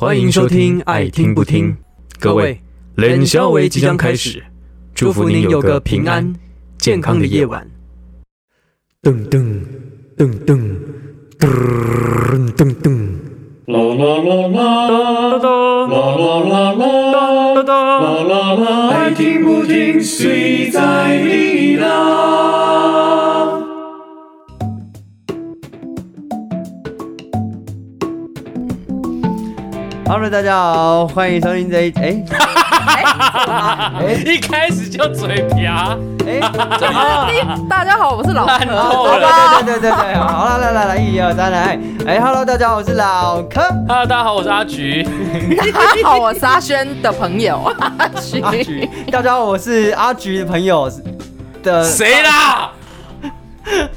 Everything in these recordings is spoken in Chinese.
欢迎收听《爱听不听》，各位，冷消维即将开始，祝福您有个平安、健康的夜晚。噔噔噔噔噔噔噔，啦啦啦啦，哒啦啦啦啦，哒哒啦啦啦，爱听不听，谁在你啦？Hello，大家好，欢迎收听这一哎一开始就嘴瓢，哎，大家好，我是老烂柯。对对对对对，好了，来来来，一二三，来，哎，Hello，大家好，我是老柯，Hello，大家好，我是阿菊。大家好，我是阿轩的朋友。阿菊，大家好，我是阿菊的朋友的，谁啦？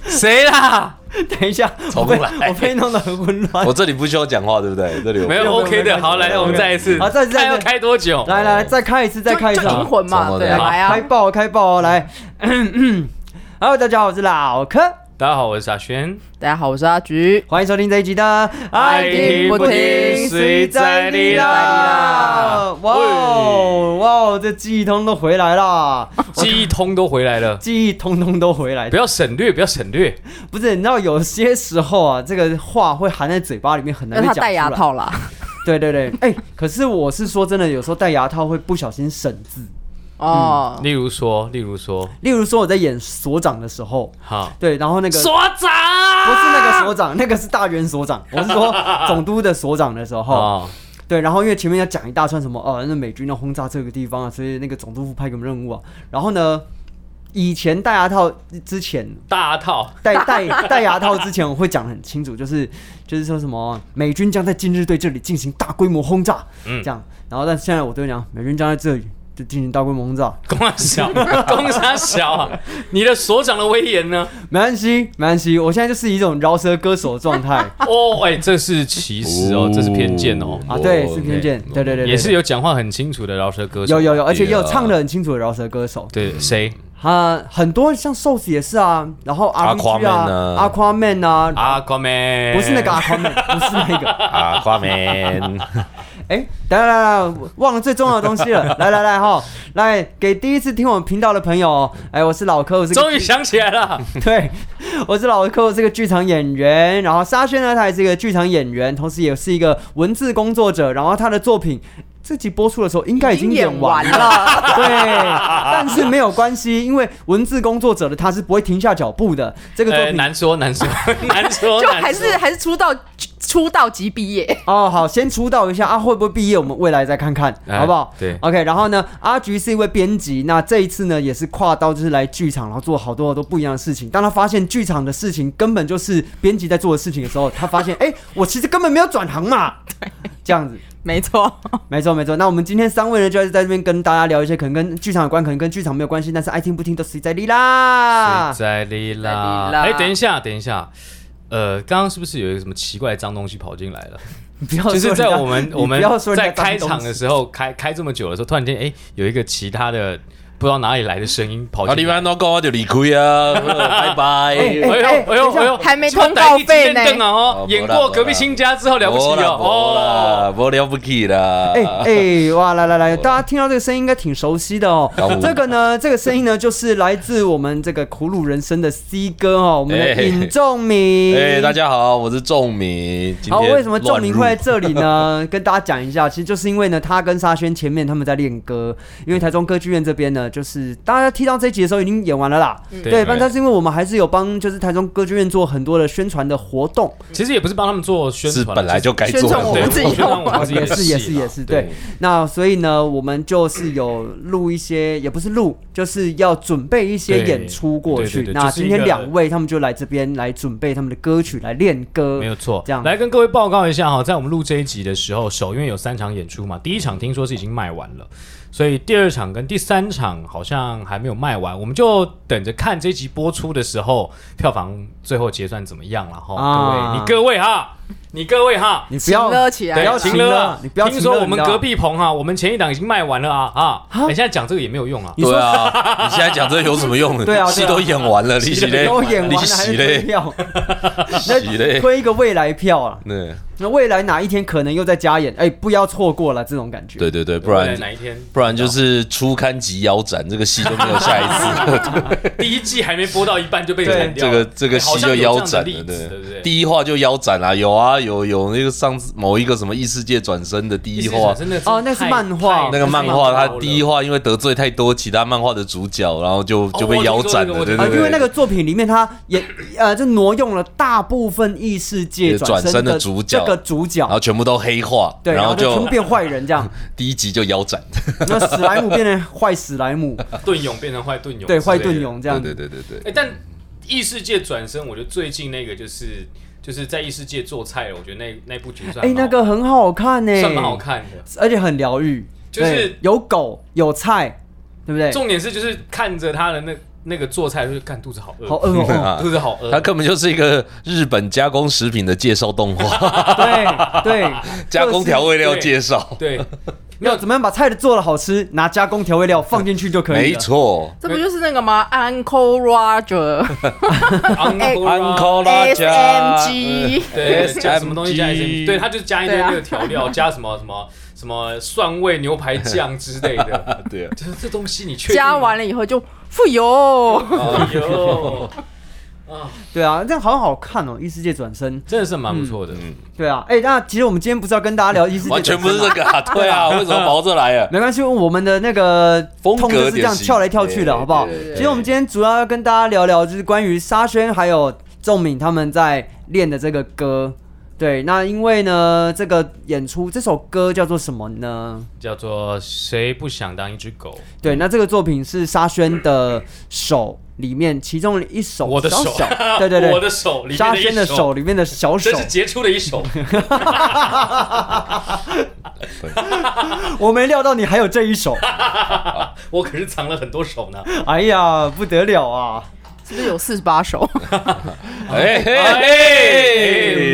谁啦？等一下，重我被来。我被弄得很混乱。我。这里不需要讲话，对不对？这里没有 OK 的，好，来，我们再一次。好再一次再。要开多久？来来来，再开一次，再开一次灵，魂嘛，对，来来啊开，爆开爆哦，来，Hello，大家好，我是老柯，大家好，我是阿轩。大家好，我是阿菊。欢迎收听这一集的《爱听不听谁在你啦哇哦哇哦，这记忆通都回来了，记忆通都回来了，记忆通通都回来 不。要省略，不要省略。不是，你知道有些时候啊，这个话会含在嘴巴里面，很难被讲出来。他戴牙。套啦，对对对，哎、可是我是说真的，有时候戴牙套会不小心省字。哦，例如说，例如说，例如说我在演所长的时候，好，对，然后那个所长！不是那个所长，那个是大元所长，我是说总督的所长的时候，哦，对，然后因为前面要讲一大串什么，哦，那美军要轰炸这个地方啊，所以那个总督府派给我们任务啊。然后呢，以前戴牙套之前，大套。戴戴戴牙套之前，我会讲得很清楚，就是就是说什么美军将在今日对这里进行大规模轰炸，嗯。这样。然后但现在我都会讲，美军将在这里就进行大规模轰炸，公他小，公他小啊！你的所长的威严呢？没关系，没关系，我现在就是一种饶舌歌手的状态哦，哎，这是歧视哦，这是偏见哦。啊，对，是偏见，对对对，对也是有讲话很清楚的饶舌歌手。有有有，而且也有唱的很清楚的饶舌歌手。对谁？啊，很多像瘦子也是啊，然后 RPG 啊 Aquaman 啊，Aquaman 啊，阿瓜妹不是那个 Aquaman，不是那个。啊，花面，哎，来来来来，忘了最重要的东西了。来来来哈，来给第一次听我们频道的朋友哦，哎，我是老柯，我是终于想起来了，对，我是老柯，我是个剧场演员。然后沙宣呢，他也是一个剧场演员，同时也是一个文字工作者。然后他的作品。这集播出的时候应该已经演完了，了。对，但是没有关系，因为文字工作者的他是不会停下脚步的。这个作呃，品难说难说难说，就难说还是还是出道出道即毕业，哦，好，先出道一下啊，会不会毕业？我们未来再看看，哎好不好？对，OK。然后呢，阿菊是一位编辑，那这一次呢，也是跨刀，就是来剧场，然后做好多好多不一样的事情。当他发现剧场的事情根本就是编辑在做的事情的时候，他发现，哎、我其实根本没有转行嘛，这样子。没错。没错没错，那我们今天三位呢，就是在这边跟大家聊一些可能跟剧场有关，可能跟剧场没有关系，但是爱听不听都随在你啦。在里啦。在里啦哎，等一下，等一下，呃，刚刚是不是有一个什么奇怪的脏东西跑进来了？不要就是在我们我们在开场的时候，开开这么久的时候，突然间哎，有一个其他的不知道哪里来的声音跑啊，你进来。们都讲我就离开啊，拜拜。哎哎呦哎呦哎呦，还没通告费呢啊哦哦，演过隔壁亲家之后了不起哦哦。不了不起啦。哎哎，哇，来来来，大家听到这个声音应该挺熟悉的哦。这个呢，这个声音呢，就是来自我们这个苦鲁人生的 C 哥哦，我们的哎尹仲明。哎，大家好，我是仲明。好，为什么仲明会在这里呢？跟大家讲一下，其实就是因为呢，他跟沙宣前面他们在练歌，因为台中歌剧院这边呢，就是大家听到这一集的时候已经演完了啦。嗯。对，但但是因为我们还是有帮就是台中歌剧院做很多的宣传的活动，其实也不是帮他们做宣传，是本来就该宣做的。传我们自己对宣传我们自己。的 也是也是也是对。那所以呢，我们就是有录一些，也不是录，就是要准备一些演出过对去。那今天两位他们就来这边来准备他们的歌曲来练歌，没有错，这样。来跟各位报告一下哈，在我们录这一集的时候，首因为有三场演出嘛，第一场听说是已经卖完了，所以第二场跟第三场好像还没有卖完，我们就等着看这集播出的时候，票房最后结算怎么样了哈。啊各位，你各位哈，你各位哈，你不要不要停了你不要听说我们隔壁棚哈，我们前一档已经卖完了啊啊！啊你现在讲这个也没有用啊。对啊，你现在讲这个有什么用？对啊对啊戏都演完了，你洗嘞，都演完你了嘞，票，洗嘞，推一个未来票啊。对那未来哪一天可能又在加演？哎，不要错过了这种感觉。对对对，不然哪一天？不然就是初刊即腰斩，这个戏就没有下一次。第一季还没播到一半就被对砍掉了。这个这个戏就腰斩了，对不对？第一话就腰斩了，有啊，有有那个上次某一个什么异世界转身的第一话，真的哦那是漫画。那个漫画他第一话话因为得罪太多其他漫画的主角，然后就就被腰斩了，我听说这个对对对，啊，因为那个。作品里面，他也呃，就挪用了大部分异世界转身身的主角这个主角然，后全部都黑化，对，然然后就就全部变坏人这样。第一集就腰斩，那史莱姆变成坏史莱姆，盾勇变成坏盾勇，对，坏盾。勇这样。对对对对对，哎，但异世界转身，我觉得最近那个就是就是在异世界做菜了，我觉得那那部剧算哎，那个很好看呢，算蛮好，看的。而且很疗愈，就是有狗有菜，对不对？重点是就是看着他的那那个做菜，就是干肚子好饿，好饿哦，啊 肚子好饿。它根本就是一个日本加工食品的介绍动画，对 对，加工调味料介绍，对，没有怎么样把菜做的好吃，拿加工调味料放进去就可以没了。错。这不就是那个吗？Uncle Roger，Uncle 拉加 SMG，对，加什么东西加 SMG SM，对，他就加一堆对啊那个调料，加什么什么什么蒜味牛排酱之类的。对啊，就是这东西你确定加完了以后就富有。哎呦，对啊，这样好好看哦，异世界转身。真的是蛮不错的。嗯对啊，哎，那其实我们今天不是要跟大家聊异世界完全不是这个啊，对啊，为什么跑到这来啊？没关系，我们的那个风格是这样跳来跳去的，好不好？其实我们今天主要要跟大家聊聊，就是关于沙宣还有仲敏他们在练的这个歌。对，那因为呢，这个演出这首歌叫做什么呢？叫做谁不想当一只狗？对，那这个作品是沙宣的手里面其中一首我的手小小，对对对，我的手里面的沙宣的手手，里面的小手真，是杰出的一手。我没料到你还有这一手，我可是藏了很多手呢。哎呀，不得了啊！是不是有四十八首？哎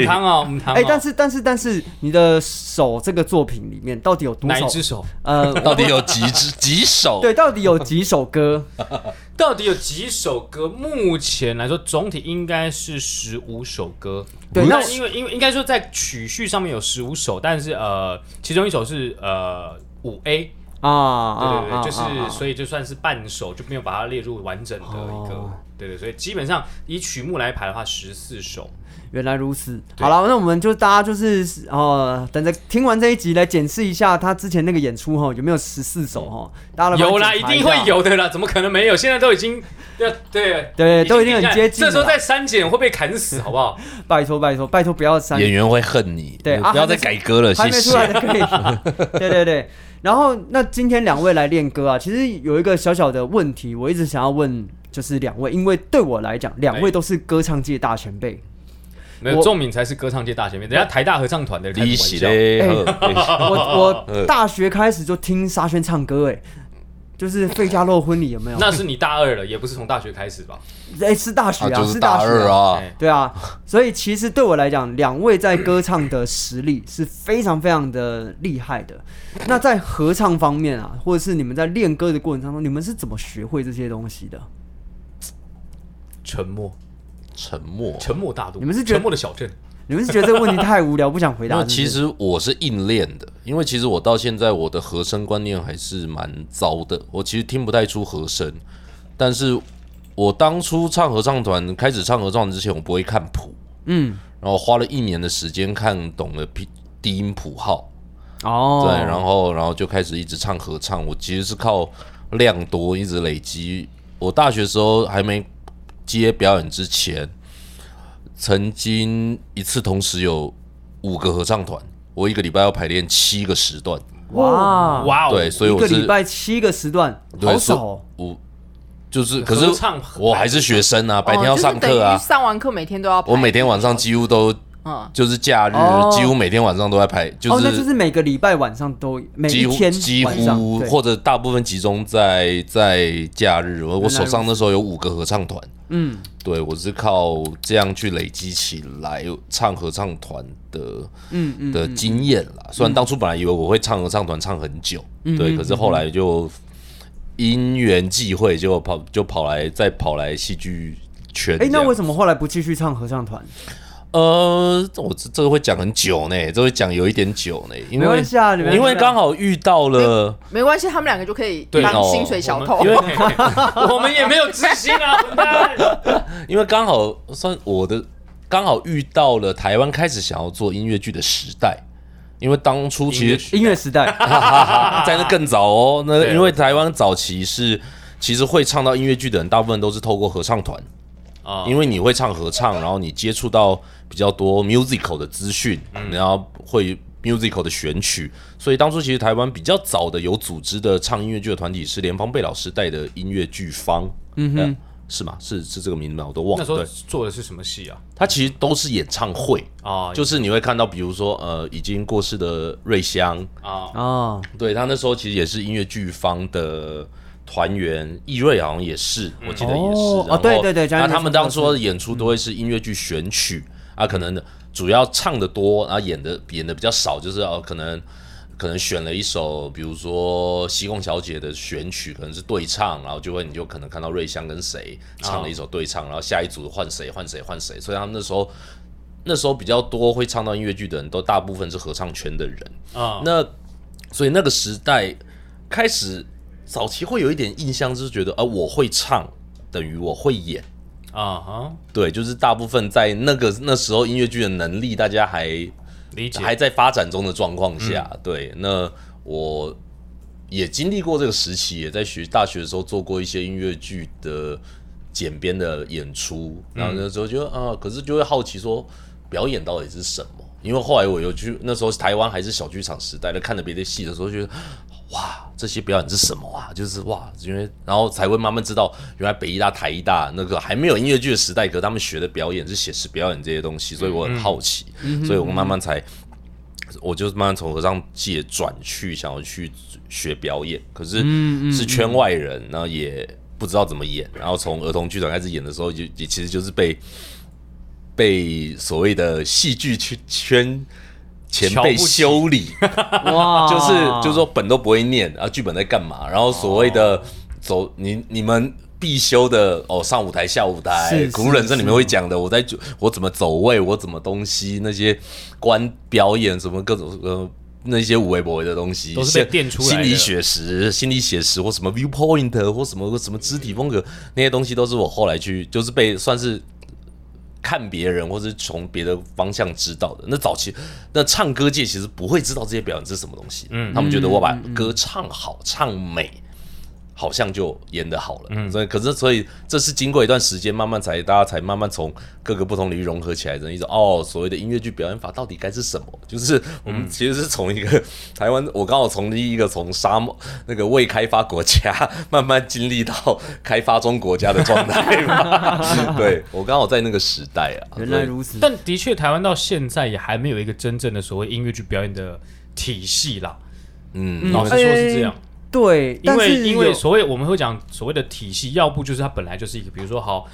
汤哦，母汤哦。哎，但是但是但是，你的手这个作品里面到底有多少哪一？只手？呃，到底有几只几首？对，到底有几首歌？到底有几首歌？目前来说，总体应该是十五首歌。对那那因为因为应该说在曲序上面有十五首，但是呃，其中一首是呃五 A，啊对对对，啊就是、所以就算是半首，就没有把它列入完整的一个，哦对对，所以基本上以曲目来排的话，十四首。原来如此。好了，那我们就大家就是呃，等着听完这一集来检视一下他之前那个演出哈，有没有十四首哈？大家有啦，一定会。有的啦，怎么可能没有？现在都已经对对对都已经很接近了这时候再删减会被砍死，好不好？拜托拜托拜托，不要删。演员会恨你，对啊不要再改歌了，谢还没出来可以。对对对。然后，那今天两位来练歌啊，其实有一个小小的问题，我一直想要问，就是两位，因为对我来讲，两位哎都是歌唱界大前辈。没有，仲敏才是歌唱界大前辈，人家台大合唱团的开利什么玩笑。息嘞，哎 呵我我 大学开始就听沙宣唱歌，哎，就是费加洛婚礼有没有？那是你大二了，也不是从大学开始吧？哎是大学啊，是大二。啊，哎对啊，所以其实对我来讲，两位在歌唱的实力是非常非常的厉害的。那在合唱方面啊，或者是你们在练歌的过程当中，你们是怎么学会这些东西的？沉默，沉默。沉默大都，你们是觉得沉默的小镇？你们是觉得这个问题太无聊，不想回答那是是？其实我是硬练的，因为其实我到现在我的和声观念还是蛮糟的，我其实听不太出和声。但是我当初唱合唱团，开始唱合唱团之前，我不会看谱，嗯，然后花了一年的时间看懂了低低音谱号，哦，对，然后然后就开始一直唱合唱。我其实是靠量多一直累积。我大学时候还没接表演之前，曾经一次同时有五个合唱团，我一个礼拜要排练七个时段，哇哇哦，对，所以我一个礼拜七个时段，对好少哦。我就是，可是我还是学生啊，白天要上课啊哦就是，上完课每天都要排。我每天晚上几乎都嗯，就是假日哦几乎每天晚上都在拍，就哦，那是就是每个礼拜晚上都每几乎一天几晚上乎对或者大部分集中在在假日。我我手上那时候有五个合唱团，嗯对我是靠这样去累积起来唱合唱团的嗯嗯的经验啦。虽然当初本来以为我会唱合唱团唱很久，对，可是后来就因缘际会，就跑就跑来再跑来戏剧圈这哎、样。那为什么后来不继续唱合唱团？呃，我这这个会讲很久呢，这会讲有一点久呢，因为没关系啊，你们因为刚好遇到了。没关系，他们两个就可以对当哦薪水小偷我。们因为 我们也没有自信啊，混蛋。因为刚好算我的，刚好遇到了台湾开始想要做音乐剧的时代。因为当初其实音乐时代，在那更早哦，那对因为台湾早期是其实会唱到音乐剧的人，大部分都是透过合唱团，啊因为你会唱合唱，然后你接触到比较多 musical 的资讯，然后会 musical 的选曲，所以当初其实台湾比较早的有组织的唱音乐剧的团体是联邦贝老师带的音乐剧方，嗯哼。是吗？是是这个名字吗？我都忘了。那时候对，做的是什么戏啊？它其实都是演唱会，啊，就是你会看到，比如说呃，已经过世的瑞香，啊，啊，对他那时候其实也是音乐剧方的团员，易瑞好像也是，我记得也是。哦然后对对对那他们当初的演出都会是音乐剧选曲啊，可能主要唱的多，然后演的演的比较少，就是哦可能。可能选了一首，比如说西贡小姐的选曲，可能是对唱，然后就会你就可能看到瑞香跟谁唱了一首对唱，然后下一组换谁换谁换谁，所以他们那时候那时候比较多会唱到音乐剧的人都大部分是合唱圈的人，啊，那所以那个时代开始早期会有一点印象，就是觉得啊，我会唱等于我会演，啊哈，对，就是大部分在那个那时候音乐剧的能力，大家还理解。还在发展中的状况下，对，那我也经历过这个时期，也在学大学的时候做过一些音乐剧的简编的演出，然后那时候就啊，可是就会好奇说表演到底是什么？因为后来我又去那时候台湾还是小剧场时代的，看着别的戏的时候，觉得哇，这些表演是什么啊？就是哇，因为然后才会慢慢知道，原来北医大、台医大那个还没有音乐剧的时代，可是他们学的表演是写实表演这些东西，所以我很好奇，所以我慢慢才。我就慢慢从合唱界转去想要去学表演，可是是圈外人，然后也不知道怎么演，然后从儿童剧团开始演的时候，就也其实就是被被所谓的戏剧圈圈前辈修理，哇，就是就是说本都不会念，然后剧本在干嘛？然后所谓的走你你们必修的哦，上舞台下舞台是，古人生里面是会讲的，我在我怎么走位，我怎么东西那些观表演什么各种呃。那些无微不微的东西，都是被垫出来心理写实、心理写实或什么 viewpoint 或什么什么肢体风格那些东西，都是我后来去就是被算是看别人或是从别的方向知道的。那早期那唱歌界其实不会知道这些表演是什么东西，嗯，他们觉得我把歌唱好、唱美，好像就演得好了。嗯，所以可是所以这是经过一段时间，慢慢才大家才慢慢从各个不同领域融合起来的一种哦，所谓的音乐剧表演法到底该是什么？就是我们其实是从一个台湾，我刚好从第一个从沙漠那个未开发国家慢慢经历到开发中国家的状态嘛。对我刚好在那个时代啊，原来如此。但的确，台湾到现在也还没有一个真正的所谓音乐剧表演的体系啦。嗯，老实说是这样，对，因为因为所谓我们会讲所谓的体系，要不就是它本来就是一个，比如说好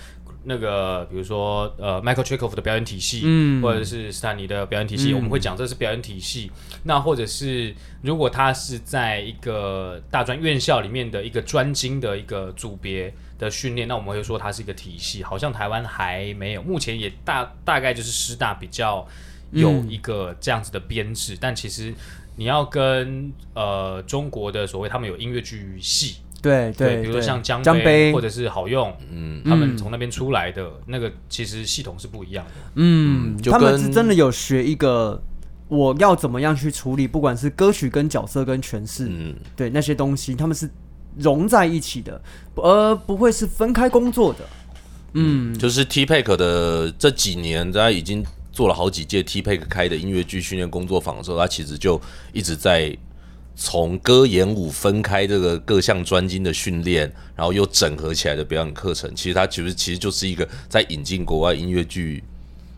那个，比如说呃，Michael Chekhov 的表演体系，嗯或者是斯坦尼的表演体系，嗯我们会讲这是表演体系。那或者是如果他是在一个大专院校里面的一个专精的一个组别的训练，那我们会说它是一个体系。好像台湾还没有，目前也大大概就是师大比较有嗯一个这样子的编制，但其实。你要跟呃中国的所谓他们有音乐剧系，对对，比如说像江江杯或者是好用，嗯。他们从那边出来的那个，其实系统是不一样的。嗯，他们是真的有学一个我要怎么样去处理，不管是歌曲跟角色跟诠释，嗯，对那些东西，他们是融在一起的，而不会是分开工作的。嗯，就是 T Pack 的这几年，大家已经做了好几届 T Pack 开的音乐剧训练工作坊的时候，他其实就一直在从歌演舞分开这个各项专精的训练，然后又整合起来的表演课程。其实他其实其实就是一个在引进国外音乐剧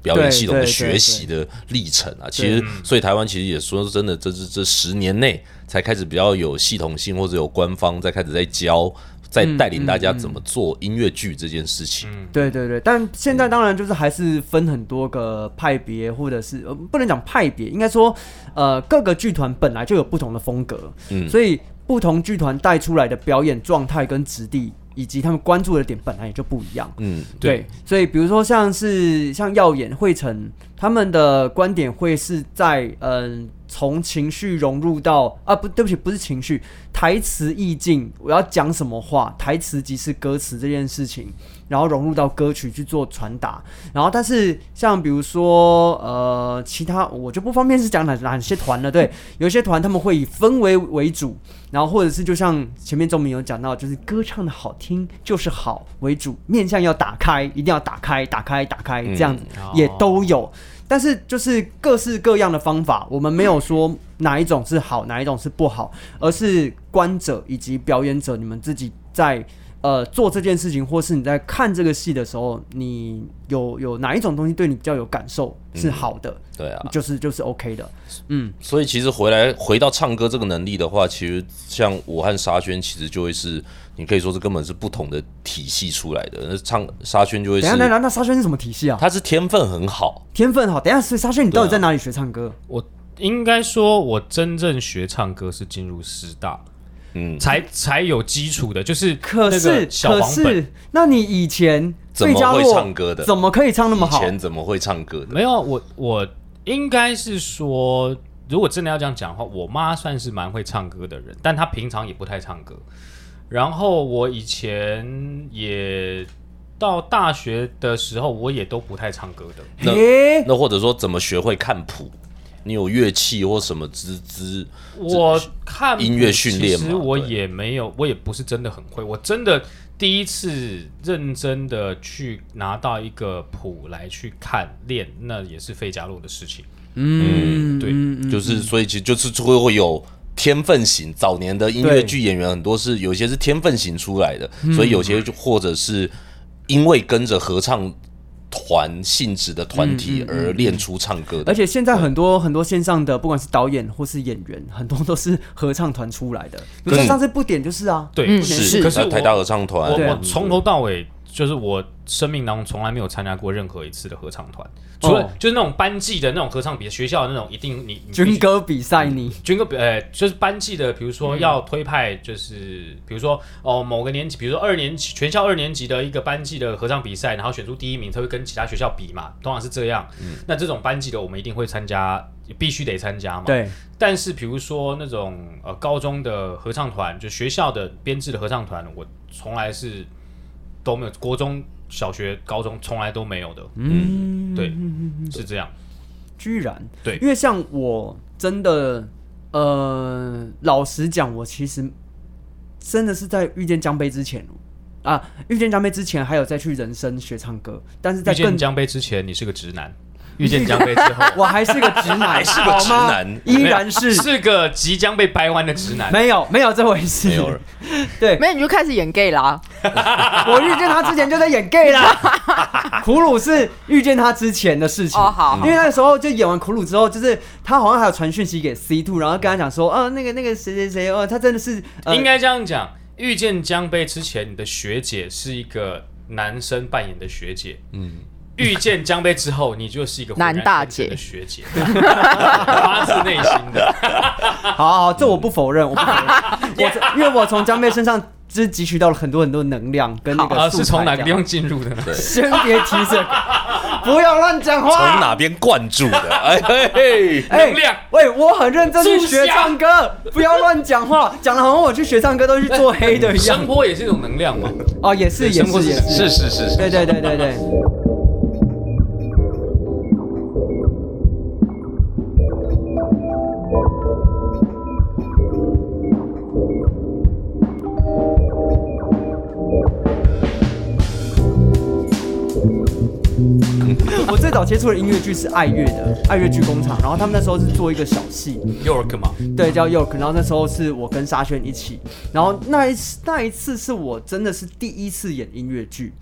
表演系统的学习的历程啊。其实，所以台湾其实也说真的，这这这十年内才开始比较有系统性，或者有官方在开始在教，在带领大家怎么做音乐剧这件事情。对对对，但现在当然就是还是分很多个派别，或者是、呃、不能讲派别，应该说呃各个剧团本来就有不同的风格，嗯。所以不同剧团带出来的表演状态跟质地，以及他们关注的点本来也就不一样。嗯，对，所以比如说像是像耀眼、汇成他们的观点会是在嗯从情绪融入到啊不对不起不是情绪台词意境，我要讲什么话，台词即是歌词这件事情，然后融入到歌曲去做传达。然后但是像比如说呃其他我就不方便是讲哪哪些团了，对，有一些团他们会以氛围为主，然后或者是就像前面钟明有讲到，就是歌唱的好听就是好为主，面向要打开，一定要打开、打开、打开，这样子哦也都有。但是就是各式各样的方法，我们没有说哪一种是好，哪一种是不好，而是观者以及表演者你们自己在呃做这件事情，或是你在看这个戏的时候，你有有哪一种东西对你比较有感受是好的，对啊。就是就是 OK 的。嗯，所以其实回来回到唱歌这个能力的话，其实像我和沙宣，其实就会是你可以说是根本是不同的体系出来的。那唱沙宣就会是等下，等一下，那沙宣是什么体系啊？他是天分很好，天分好。等下，所以沙宣你到底在哪里学唱歌？我应该说，我真正学唱歌是进入师大，嗯，才才有基础的，就是那可是小可。是，那你以前怎么会唱歌的怎么可以唱那么好以？前怎么会唱歌的？没有，我我应该是说，如果真的要这样讲的话，我妈算是蛮会唱歌的人，但她平常也不太唱歌。然后我以前也到大学的时候，我也都不太唱歌的。那诶那或者说怎么学会看谱？你有乐器或什么资资？我看音乐训练嘛其实我也没有，我也不是真的很会。我真的第一次认真的去拿到一个谱来去看练，那也是费加洛的事情。嗯，对嗯就是所以其实就是会会有天分型。早年的音乐剧演员很多是有些是天分型出来的，嗯所以有些就或者是因为跟着合唱团性质的团体而练出唱歌的。嗯而且现在很多很多线上的，不管是导演或是演员，很多都是合唱团出来的。比如说嗯上次不点就是啊，对，嗯是可是我台大合唱团，我从头到尾就是我生命当中从来没有参加过任何一次的合唱团，除了、哦就是那种班级的那种合唱比，学校的那种一定你军歌比赛你。军歌比呃就是班级的，比如嗯说要推派，就是比如说哦某个年级，比如说二年级全校二年级的一个班级的合唱比赛，然后选出第一名，他会跟其他学校比嘛，通常是这样。嗯。那这种班级的我们一定会参加，必须得参加嘛。对，但是比如说那种呃高中的合唱团，就学校的编制的合唱团，我从来是都没有，国中小学、高中从来都没有的。嗯，对，是这样。居然。对。因为像我真的，呃，老实讲，我其实真的是在遇见江杯之前啊，遇见江杯之前还有再去人生学唱歌，但是在遇见江杯之前，你是个直男；遇见江飞之后，我还是个直男，还是个好吗直男依然是是个即将被掰弯的直男。没有没有这回事，没有了。对，没有你就开始演 gay 啦。我遇见他之前就在演 gay 啦。苦鲁是遇见他之前的事情哦好因为那个时候就演完苦鲁之后，就是他好像还有传讯息给 C two，然后跟他讲说，呃，那个那个谁谁谁，哦，他真的是、呃、应该这样讲，遇见江杯之前，你的学姐是一个男生扮演的学姐。嗯。遇见江杯之后，你就是一个男大姐的学姐，发自内心的。好好好，这我不否认，我不否认，我因为我从江杯身上就是汲取到了很多很多能量跟那个啊，是从哪个地？方进入的呢？先别提这个，不要乱讲话从。哪边灌注的？哎嘿能量喂，我很认真去学唱歌，不要乱讲话，讲的好像我去学唱歌都是去做黑的一样声。波也是一种能量嘛。哦，也是，也是，也是，是是是是，对对对对对。早接触的音乐剧是爱乐的爱乐剧工厂，然后他们那时候是做一个小戏，York 嘛，对，叫 York。然后那时候是我跟沙宣一起，然后那一次那一次是我真的是第一次演音乐剧。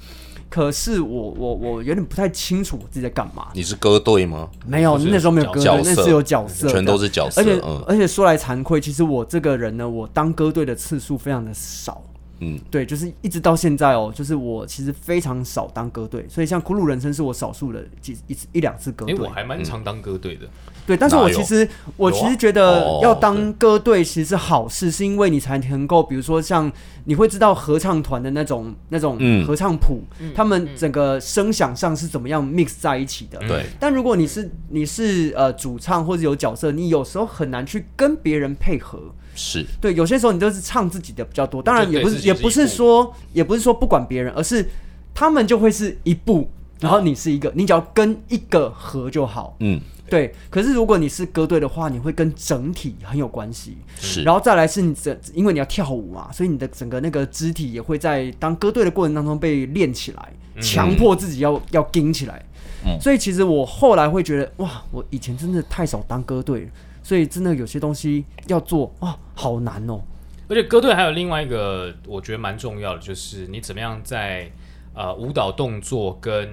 可是我我我有点不太清楚我自己在干嘛。你是歌队吗？没有，就是那时候没有歌队，那是有角色，全都是角色而且、嗯而且说来惭愧，其实我这个人呢，我当歌队的次数非常的少。嗯，对，就是一直到现在哦，就是我其实非常少当歌队，所以像《苦鲁人生》是我少数的几一次一两次歌队。哎，队。我还蛮常当歌队的，对，但是我其实我其实觉得哦要当歌队其实是好事，是因为你才能够，比如说像你会知道合唱团的那种那种嗯。合唱谱，他们整个声响上是怎么样 mix 在一起的。对，但如果你是你是呃主唱或者有角色，你有时候很难去跟别人配合。是。对，有些时候你都是唱自己的比较多，当然也不是是也不是说也不是说不管别人，而是他们就会是一步，然后你是一个，你只要跟一个合就好。嗯。对，可是如果你是歌队的话，你会跟整体很有关系。是，然后再来是你整，因为你要跳舞嘛，所以你的整个那个肢体也会在当歌队的过程当中被练起来，强迫自己要要盯起来。嗯。所以其实我后来会觉得，哇，我以前真的太少当歌队了，所以真的有些东西要做，啊，好难哦。而且歌队还有另外一个我觉得蛮重要的，就是你怎么样在呃舞蹈动作跟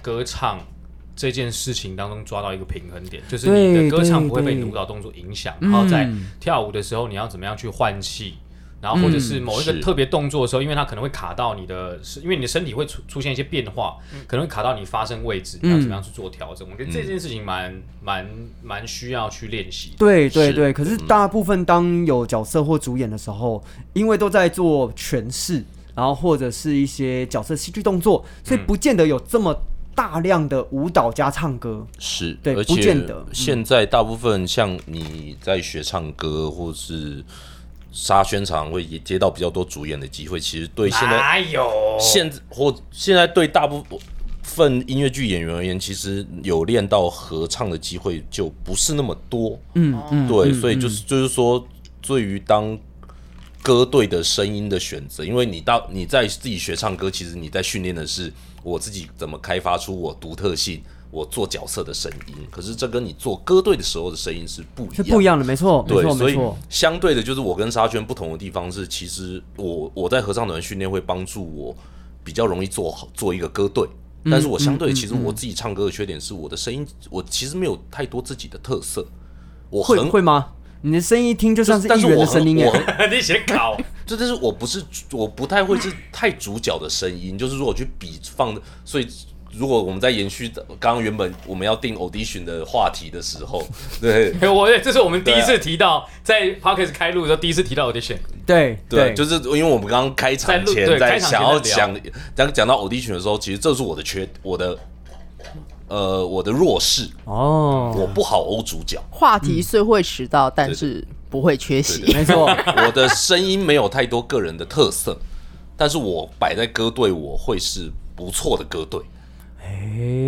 歌唱这件事情当中抓到一个平衡点，就是你的歌唱不会被你的舞蹈动作影响，然后在嗯跳舞的时候你要怎么样去换气。然后或者是某一个特别动作的时候，因为它可能会卡到你的，是因为你的身体会出出现一些变化，可能会卡到你发声位置，你要怎么样去做调整？我觉得这件事情蛮蛮蛮需要去练习对对对，可是大部分当有角色或主演的时候，因为都在做诠释，然后或者是一些角色戏剧动作，所以不见得有这么大量的舞蹈加唱歌。是，对不而且见得嗯。现在大部分像你在学唱歌，或是沙宣场会也接到比较多主演的机会，其实对现在哪有？现或现在对大部分音乐剧演员而言，其实有练到合唱的机会就不是那么多。嗯嗯，对，嗯所以就是就是说，对于当歌队的声音的选择，因为你到你在自己学唱歌，其实你在训练的是我自己怎么开发出我独特性，我做角色的声音。可是这跟你做歌队的时候的声音是不一样，是不一样的，没错，没对，所以错没错。相对的，就是我跟沙圈不同的地方是，其实我我在合唱团训练会帮助我比较容易做好做一个歌队。嗯但是我相对，其实我自己唱歌的缺点是我的声音，我其实没有太多自己的特色。我会很会吗？你的声音一听就像是但是艺人的声音我哎。你写稿，这就是我不是我不太会是太主角的声音，就是说我去比放的，所以如果我们在延续刚刚原本我们要定 audition 的话题的时候，对。我这是我们第一次提到，在 podcast 开录的时候第一次提到 audition，对对，就是因为我们刚刚开场前在想要讲讲，当讲到 audition 的时候，其实这是我的缺，我的呃我的弱势，哦，我不好欧主角，话题虽会迟到，但是不会缺席。没错，我的声音没有太多个人的特色，但是我摆在歌队，我会是不错的歌队，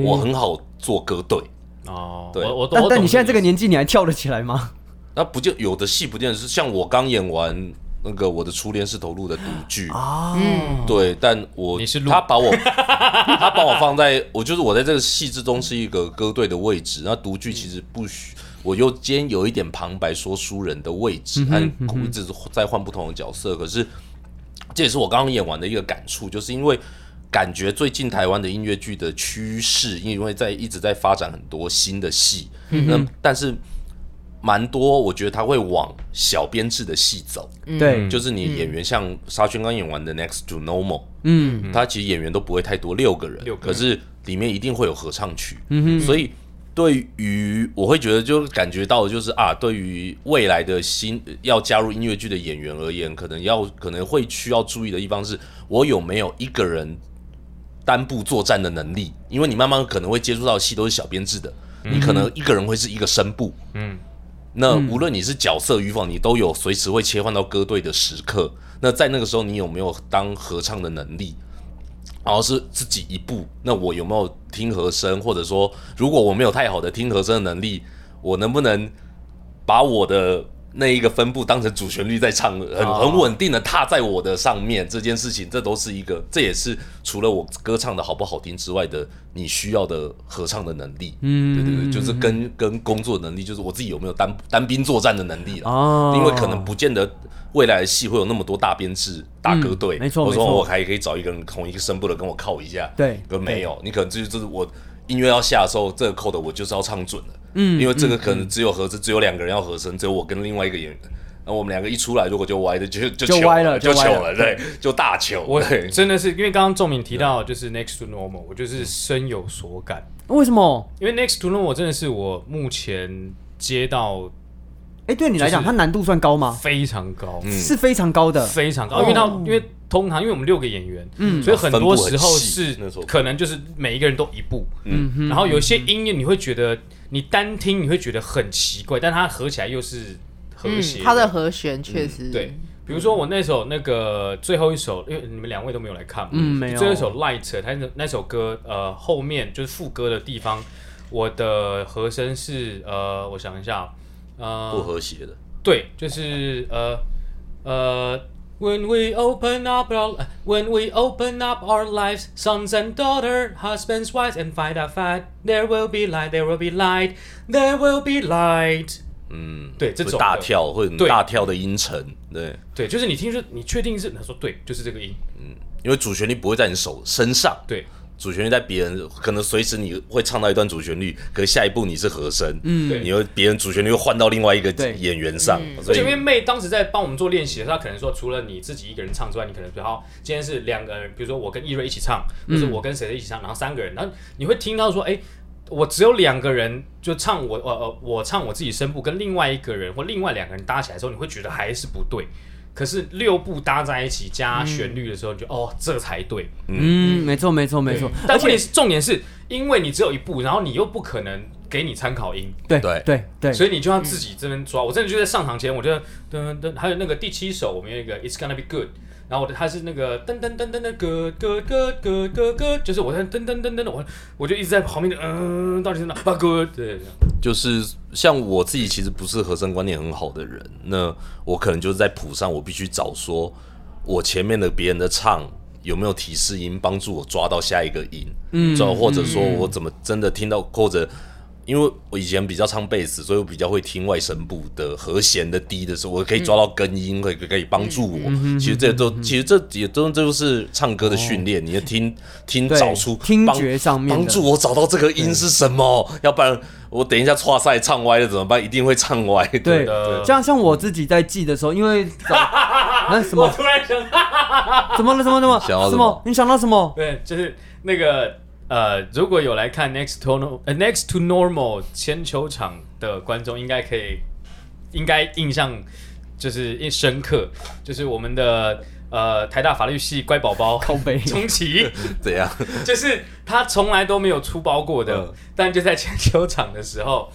我很好做歌队。哦，对我我但但你现在这个年，纪，你还跳得起来吗？那不就有的戏不见得是像我刚演完那个我的初恋是投入的独剧啊，嗯，对，但我你是他把我 他把我放在我就是我在这个戏之中是一个歌队的位置，那独剧其实不许。我又兼有一点旁白说书人的位置，但一直在换不同的角色。可是这也是我刚刚演完的一个感触，就是因为感觉最近台湾的音乐剧的趋势，因为在一直在发展很多新的戏，那但是蛮多我觉得他会往小编制的戏走，对，就是你演员像沙宣刚演完的《Next to Normal》，嗯，他其实演员都不会太多，六个人，可是里面一定会有合唱曲，嗯所以对于我会觉得就感觉到的就是啊，对于未来的新要加入音乐剧的演员而言，可能要可能会需要注意的地方是，我有没有一个人单部作战的能力，因为你慢慢可能会接触到的戏都是小编制的，你可能一个人会是一个声部，嗯，那无论你是角色与否，你都有随时会切换到歌队的时刻。那在那个时候，你有没有当合唱的能力？然后是自己一步，那我有没有听和声，或者说，如果我没有太好的听和声的能力，我能不能把我的那一个分布当成主旋律在唱，很哦很稳定的踏在我的上面，这件事情，这都是一个，这也是除了我歌唱的好不好听之外的，你需要的合唱的能力。嗯，对对对，就是跟跟工作能力，就是我自己有没有单单兵作战的能力了。哦因为可能不见得未来的戏会有那么多大编制、大歌队、嗯没错我说我还可以找一个人同一个声部的跟我靠一下。对可没有，你可能就是就是我音乐要下的时候，这个扣的我就是要唱准了。嗯，因为这个可能只有合声，只有两个人要合声，只有我跟另外一个演员。那我们两个一出来，如果就歪的，就就就歪了就糗了了，对，就大糗。我对，真的是因为刚刚仲明提到就是 Next to Normal，我就是深有所感。为什么？因为 Next to Normal 真的是我目前接到哎，对你来讲，它难度算高吗？非常高，是非常高的。非常高，因为他因为通常因为我们六个演员，嗯，所以很多时候是可能就是每一个人都一步，嗯，然后有一些音乐你会觉得你单听你会觉得很奇怪，但它合起来又是和嗯谐，，它的和弦确实对。比如说我那首那个最后一首，因为你们两位都没有来看嘛，嗯没有最后一首 Light，它那那首歌呃后面就是副歌的地方，我的和声是呃我想一下，呃不和谐的。对，就是呃呃 ，When we open up our when we open up our lives, sons and daughter, husbands, wives, and fight our fight, there will be light, there will be light, there will be light。嗯，对，这会种的大跳，会很对大跳的音程，对，对，就是你听说你确定是他说对，就是这个音，因为主旋律不会在你手身上，对 主旋律在别人，可能随时你会唱到一段主旋律，可是下一步你是和声，嗯，对。你会别人主旋律会换到另外一个演员上，所以因为妹当时在帮我们做练习的时候，她可能说，除了你自己一个人唱之外，你可能说，好，今天是两个人，比如说我跟易瑞一起唱，或者我跟谁谁一起唱，然后三个人，然后你会听到说，哎、我只有两个人就唱我呃呃我唱我自己声部，跟另外一个人或另外两个人搭起来的时候，你会觉得还是不对。可是六部搭在一起加旋律的时候，你就哦这才对。嗯，没错，没错，没错。但问题是重点是因为你只有一部，然后你又不可能给你参考音，对对对对，所以你就要自己这边抓。我真的就在上场前，我就噔噔，还有那个第七首，我们有一个 It's gonna be good，然后我的他是那个噔噔噔噔的 good good good good good good，就是我在噔噔噔噔的，我我就一直在旁边的嗯，到底是哪啊 good？对，就是像我自己其实不是和声观念很好的人，那我可能就是在谱上我必须找说，我前面的别人的唱有没有提示音帮助我抓到下一个音，嗯，或者说我怎么真的听到，或者因为我以前比较唱贝斯，所以我比较会听外声部的和弦的低的时候，我可以抓到根音，会可以帮助我。其实这都其实这也都这就是唱歌的训练，你要听听找出听帮觉上面的帮助我找到这个音是什么，要不然我等一下跨赛唱歪了怎么办？一定会唱歪。对的，像像我自己在记的时候，因为早 啊什我么突然想，怎么了？怎么怎么想到什么什么？你想到什么？对，就是那个呃，如果有来看 Next to No 呃 Next to Normal 千球场的观众，应该可以应该印象就是印深刻，就是我们的呃台大法律系乖宝宝靠背。钟琪，怎样？就是他从来都没有出包过的，嗯。但就在千球场的时候，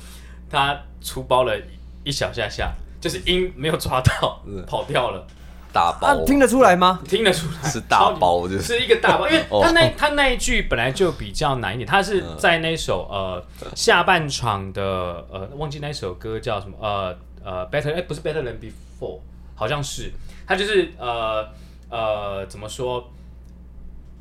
他出包了一小下下，就是因没有抓到，嗯。跑掉了，大包、啊，听得出来吗？听得出来。是大包，就是。是一个大包，因为哦。他那他那一句本来就比较难一点，他是在那首呃下半场的呃忘记那首歌叫什么呃呃 better 哎不是 better than before 好像是。他就是呃呃怎么说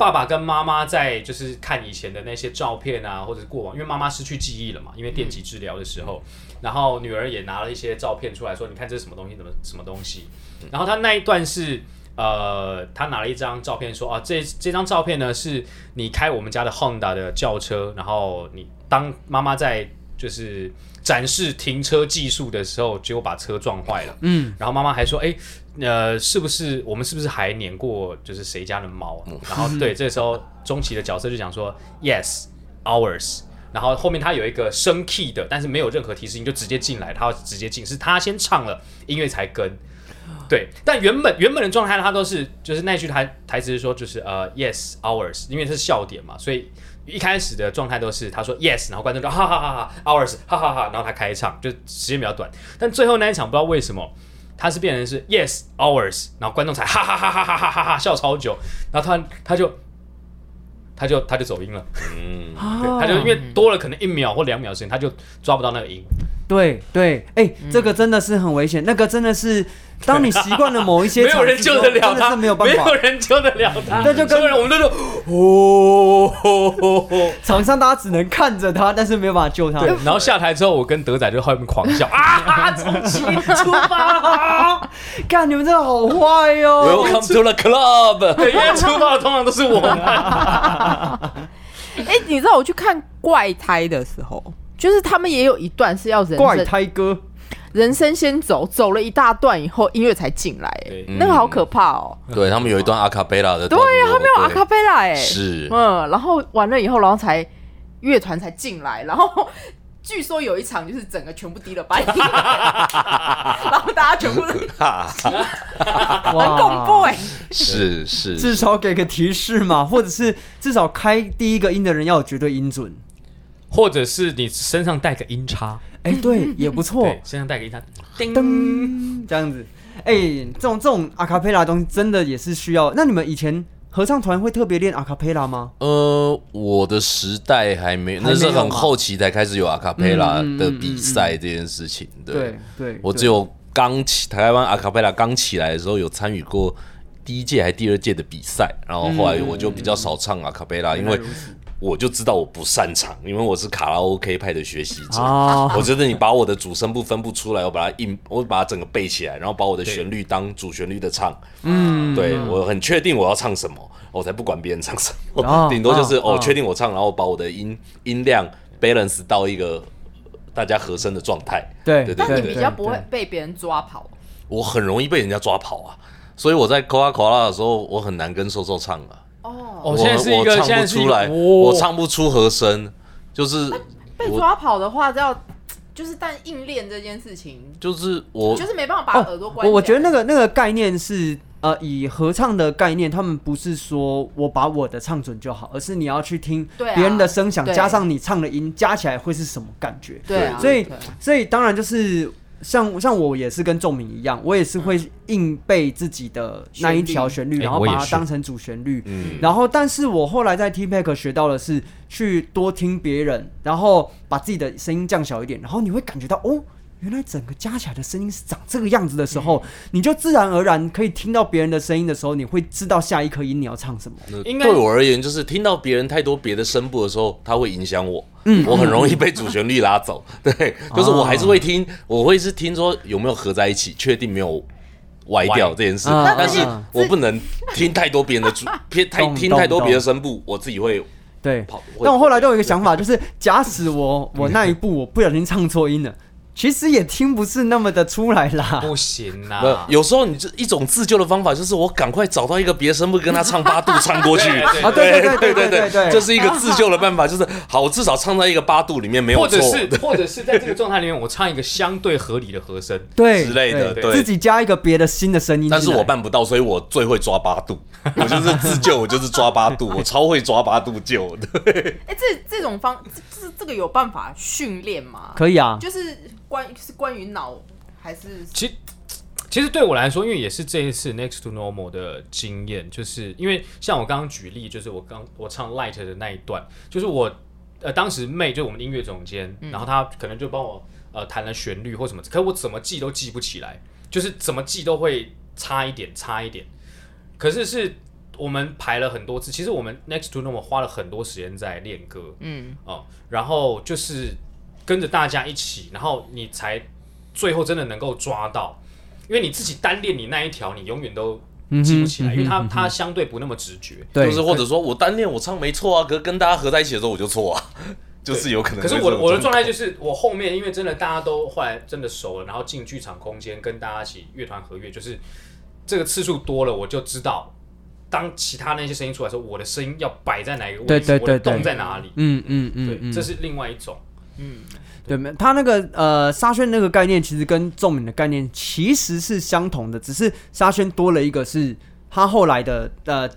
爸爸跟妈妈在就是看以前的那些照片啊，或者是过往，因为妈妈失去记忆了嘛，因为电极治疗的时候，然后女儿也拿了一些照片出来说，你看这是什么东西，怎么什么东西。然后他那一段是呃，他拿了一张照片说啊，这这张照片呢是你开我们家的 Honda 的轿车，然后你当妈妈在就是展示停车技术的时候，结果把车撞坏了。嗯，然后妈妈还说，哎、呃，是不是我们是不是还撵过就是谁家的猫？然后 对，这时候钟琪的角色就讲说，Yes, ours。然后后面他有一个升 key 的，但是没有任何提示音，就直接进来，他要直接进，是他先唱了，音乐才跟。对，但原本原本的状态，他都是就是那句台台词是说，就是呃，yes ours，因为是笑点嘛，所以一开始的状态都是他说 yes，然后观众就哈哈哈哈 ours，哈哈哈，然后他开唱，就时间比较短。但最后那一场不知道为什么，他是变成是 yes ours，然后观众才哈哈哈哈哈哈哈哈笑超久，然后他他就他就他就走音了，嗯，对，他就因为多了可能一秒或两秒时间，他就抓不到那个音。对对，哎、嗯。这个真的是很危险，那个真的是，当你习惯了某一些 没有人救得了他，真的是没有办法没有。人救得了他。那就跟我们都说哦，场上大家只能看着他，但是没有办法救他。对，然后下台之后，我跟德仔就在后面狂笑 啊，重启出发，看你们真的好坏哟、Welcome to the club。对，因为出发的通常都是我们。哎、你知道我去看怪胎的时候，就是他们也有一段是要人怪胎哥，人生先走，走了一大段以后，音乐才进来、哎那个好可怕哦。对他们有一段阿卡贝拉的对呀、他没有阿卡贝拉哎，是。嗯，然后完了以后，然后才乐团才进来，然后据说有一场就是整个全部低了半音，然后大家全部 很恐怖哎、是是。至少给个提示嘛，或者是至少开第一个音的人要有绝对音准。或者是你身上带个音叉，哎、对，也不错。对，身上带个音叉，叮噔，这样子。哎、这种这种阿卡贝拉的东西真的也是需要。那你们以前合唱团会特别练阿卡贝拉吗？呃，我的时代还没，那是很吗后期才开始有阿卡贝拉的比赛这件事情。对，对，我只有刚起台湾阿卡贝拉刚起来的时候有参与过第一届还第二届的比赛，然后后来我就比较少唱阿卡贝拉，因为我就知道我不擅长，因为我是卡拉 OK 派的学习者。啊，我觉得你把我的主声部分不出来，我把它硬，我把它整个背起来，然后把我的旋律当主旋律的唱。嗯，对我很确定我要唱什么，我才不管别人唱什哦么，顶多就是哦哦，确定我唱，然后把我的音音量 balance 到一个大家和声的状态。对对对但你比较不会被别人抓跑。我很容易被人家抓跑啊，所以我在 Coca Cola 的时候，我很难跟瘦瘦唱啊。哦，我，现在是一个，我唱现在是一个不出来，哦。我唱不出和声，就是被抓跑的话，要就是但硬练这件事情，就是我就是没办法把耳朵关起来。我我觉得那个那个概念是呃，以合唱的概念，他们不是说我把我的唱准就好，而是你要去听对啊别人的声响，对。加上你唱的音，加起来会是什么感觉？对啊，所以对所以当然就是像像我也是跟仲明一样，我也是会硬背自己的那一条旋律，然后把它当成主旋律。嗯。然后，但是我后来在 T Pack 学到的是去多听别人，然后把自己的声音降小一点，然后你会感觉到哦，原来整个加起来的声音是长这个样子的时候，你就自然而然可以听到别人的声音的时候，你会知道下一颗音你要唱什么。那应该对我而言，就是听到别人太多别的声部的时候，它会影响我。嗯，我很容易被主旋律拉走。对，就是我还是会听，我会是听说有没有合在一起，确定没有歪掉歪这件事。啊但是啊我不能听太多别人的主，偏太听太多懂别的声部，我自己会对跑。，但我后来都有一个想法，就是假使我我那一步我不小心唱错音了，其实也听不是那么的出来啦。不行啦、有时候你就一种自救的方法，就是我赶快找到一个别的声部跟他唱八度唱过去。对对啊，对对对对对对对，这是一个自救的办法，就是好，我至少唱在一个八度里面没有错或者是或者是在这个状态里面，我唱一个相对合理的和声，对之类的对自己加一个别的新的声音。但是我办不到，所以我最会抓八度。我就是自救，我就是抓八度，我超会抓八度救的。哎、这这种方，这这这个有办法训练吗？可以啊，就是关是关于脑还是其实其实对我来说，因为也是这一次 Next to Normal 的经验，就是因为像我刚刚举例，就是我刚我唱 Light 的那一段，就是我呃当时妹就我们音乐总监，然后她可能就帮我呃弹了旋律或什么，可我怎么记都记不起来，就是怎么记都会差一点差一点。可是是我们排了很多次，其实我们 Next to Normal 花了很多时间在练歌，嗯哦，然后就是跟着大家一起，然后你才最后真的能够抓到，因为你自己单练你那一条，你永远都记不起来，因为它它相对不那么直觉。对，就是或者说我单练我唱没错啊，可是跟大家合在一起的时候我就错啊，就是有可能可是我的我的状状态就是，我后面因为真的大家都后来真的熟了，然后进剧场空间跟大家一起乐团合乐，就是这个次数多了，我就知道，当其他那些声音出来的时候，我的声音要摆在哪一个位置，对对对我的洞在哪里。嗯嗯，嗯对，这是另外一种。对，没他那个呃沙宣那个概念，其实跟仲敏的概念其实是相同的，只是沙宣多了一个是他后来的呃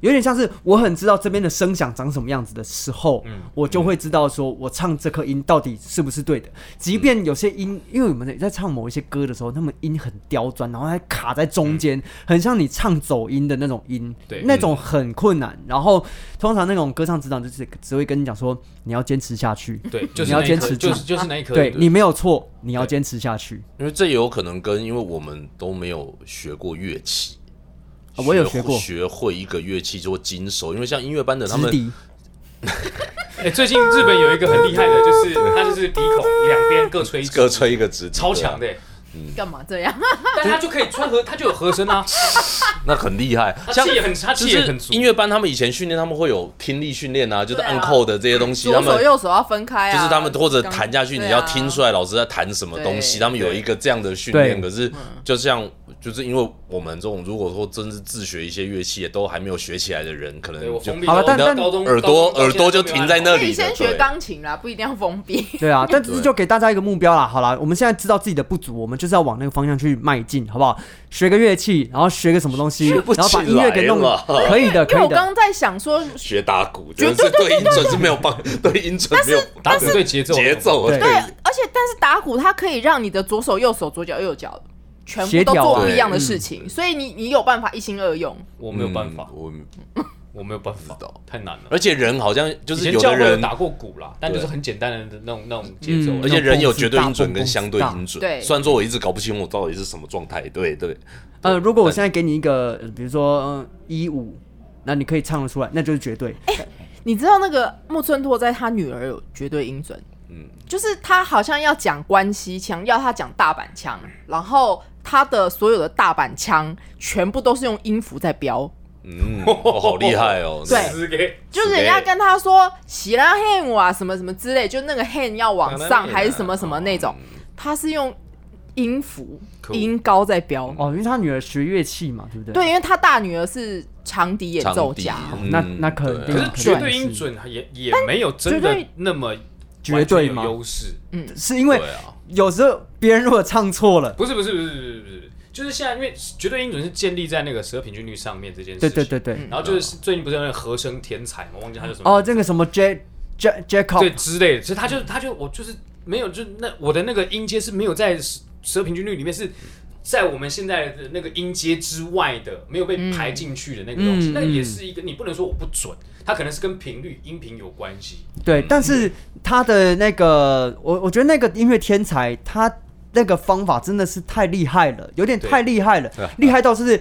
有点像是我很知道这边的声响长什么样子的时候，嗯我就会知道说我唱这颗音到底是不是对的。即便有些音，因为我们在唱某一些歌的时候，那么音很刁钻，然后还卡在中间，很像你唱走音的那种音，嗯对那种很困难。然后通常那种歌唱指导就是只会跟你讲说，你要坚持下去，对，就是你要坚持住就是就是那一颗，对你没有错，你要坚持下去。因为这也有可能跟因为我们都没有学过乐器。啊我有学过。学会一个乐器就会经手，因为像音乐班的他们直笛，哎、最近日本有一个很厉害的，就是他就是鼻孔两边各吹各吹一个直笛，超强的、干嘛这样？但他就可以穿和，他就有和声啊，那很厉害。他像气也很他就是气也很足。音乐班，他们以前训练他们会有听力训练啊，就是按扣的这些东西，他左手们右手要分开啊，就是他们或者刚弹下去，你要听出来老师在弹什么东西，他们有一个这样的训练。可是就像就是因为我们这种如果说真是自学一些乐器，都还没有学起来的人，可能就好了但但耳朵耳朵就停在那里的可以先学钢琴啦，不一定要封闭。对啊，但只是就给大家一个目标啦。好啦，我们现在知道自己的不足，我们就是要往那个方向去迈进，好不好？学个乐器，然后学个什么东西，然后把音乐给弄了可以的，因为可以的。我刚刚在想说，学打鼓，真的是对音准是没有帮，对音准没有打鼓对节奏节奏，对对，而且但是打鼓它可以让你的左手、右手、左脚、右脚全部都做不一样的事情，所以你你有办法一心二用。我没有办法，嗯我 我没有办法知道，太难了。而且人好像就是有的人，打过鼓啦，但就是很简单的那种那种节奏嗯而且人有绝对音准跟相对音准。对虽然说我一直搞不清我到底是什么状态。对对，呃，如果我现在给你一个，呃比如说呃一五，那你可以唱得出来，那就是绝对。你知道那个木村拓哉他女儿有绝对音准，嗯，就是他好像要讲关西腔，要他讲大阪腔，然后他的所有的大阪腔全部都是用音符在标，嗯，哦好厉害哦。对就是人家跟他说喜拉 hand 啊什么什么之类，就那个 hand 要往上还是什么什么那种，他是用音符音高在标。哦，因为他女儿学乐器嘛，对不对？对，因为他大女儿是长笛演奏家，那嗯那肯定对可是绝对音准也也没有真的那么绝对优势。嗯。是因为有时候别人如果唱错了，不是不是不是不是不是，就是现在因为绝对音准是建立在那个十二平均律上面这件事对情。对对。对，然后就是最近不是有那个和声天才嘛，我忘记他叫什么。哦，这个什么 J J Jacob，对之类的，其实他就他就我就是没有就那我的那个音阶是没有在十十二平均律里面是。在我们现在的那个音阶之外的，没有被排进去的那个东西，嗯。那也是一个你不能说我不准，它可能是跟频率、音频有关系。对，但是他的那个，我我觉得那个音乐天才，他那个方法真的是太厉害了，有点太厉害了，厉害到是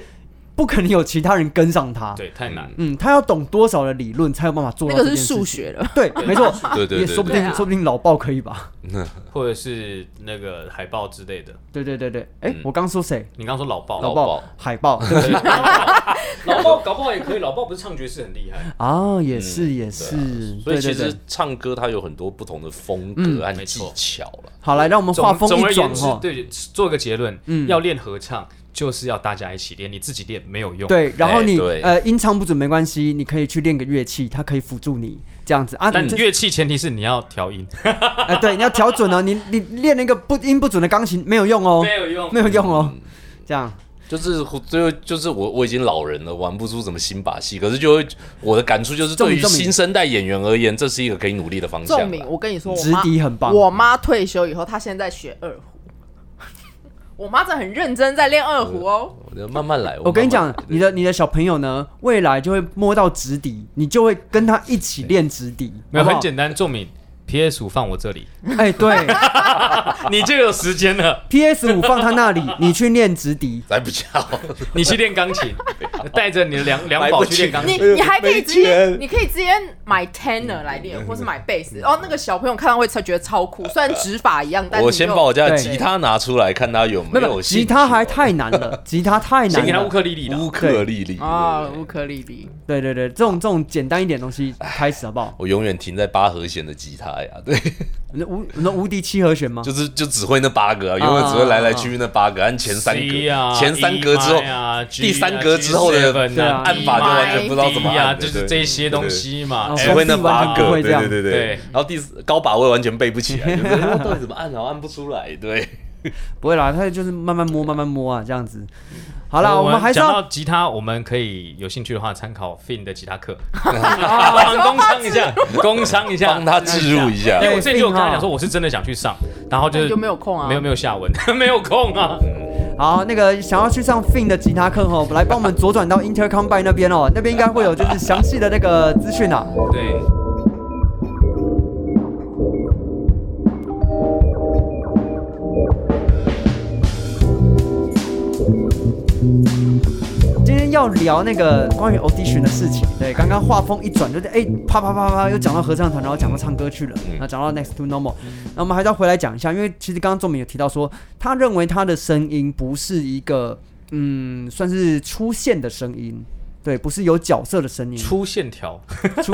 不可能有其他人跟上他。，对，太难。嗯，他要懂多少的理论才有办法做那个是数学了。对，没错，对对对也说不定，啊说不定老鲍可以吧？或者是那个海报之类的。对对对对，哎，我刚说谁？你刚刚说老鲍，老鲍鲍、海报，对。不起老鲍搞不好也可以，老鲍不是唱爵士很厉害，啊，也是也是，所以其实。唱歌它有很多不同的风嗯格和技巧了。好，来让我们画风一总而言之转哈，，对，做一个结论，嗯。要练合唱就是要大家一起练，你自己练没有用。，对，然后你呃音唱不准没关系，你可以去练个乐器，它可以辅助你这样子啊。这但乐器前提是你要调音，哎，对，你要调准哦，你你练那个不音不准的钢琴没有用哦，没有用，没有用哦，这样就是最后就是我我已经老人了，玩不出什么新把戏。可是就会我的感触就是，对于新生代演员而言，这是一个可以努力的方向啦。仲明，我跟你说，我直妈笛很棒我妈退休以后，她现在学二胡。我妈在很认真在练二胡哦。我慢慢来。我跟你讲你的你的小朋友呢，未来就会摸到直笛，你就会跟他一起练直笛，没有很简单，仲敏 PS 五放我这里，哎，对 你就有时间了，，PS 五放他那里，你去练直笛。来不及了。你去练钢琴，带着你的两两宝去练钢琴。你你还可以直接，你可以直接买 tenor 来练，或是买贝斯。哦，那个小朋友看到会才觉得超酷，虽然指法一样，但是我先把我家的吉他拿出来，看他有没有，吉他还太难了，吉他太难先给他乌了。克丽丽的，乌克丽丽啊，乌克丽丽。对对对，这种这种简单一点的东西开始好不好？我永远停在八和弦的吉他呀，对，那无那无敌七和弦吗？就是就只会那八个啊，永远只会来来去去那八个，按前三格，前三格之后 E 第三格之后的 G7 对啊按法就完全不知道怎么按，就是这些东西嘛哦。只会那八个，对对对对对。然后第四高把位完全背不起来，就是哎到底怎么按啊，按不出来，对。不会啦，他就是慢慢摸，慢慢摸啊，这样子。好了，我我们还是讲要到吉他，我们可以有兴趣的话参考 Fin 的吉他课，工商一下，工商一下，帮他置入一下因。为我最近就有跟他讲说，我是真的想去上，然后就是就没有空啊没有没有下文，没有空啊。好，那个想要去上 Fin 的吉他课哦，来帮我们左转到 Intercom by 那边哦，那边应该会有就是详细的那个资讯啊。对，天要聊那个关于 audition 的事情，对，刚刚话锋一转，就是哎、啪啪啪啪，又讲到合唱团，然后讲到唱歌去了，然后讲到 Next to Normal，那我们还是要回来讲一下，因为其实刚刚仲明有提到说，他认为他的声音不是一个嗯，算是出现的声音。对，不是有角色的声音，粗线条，出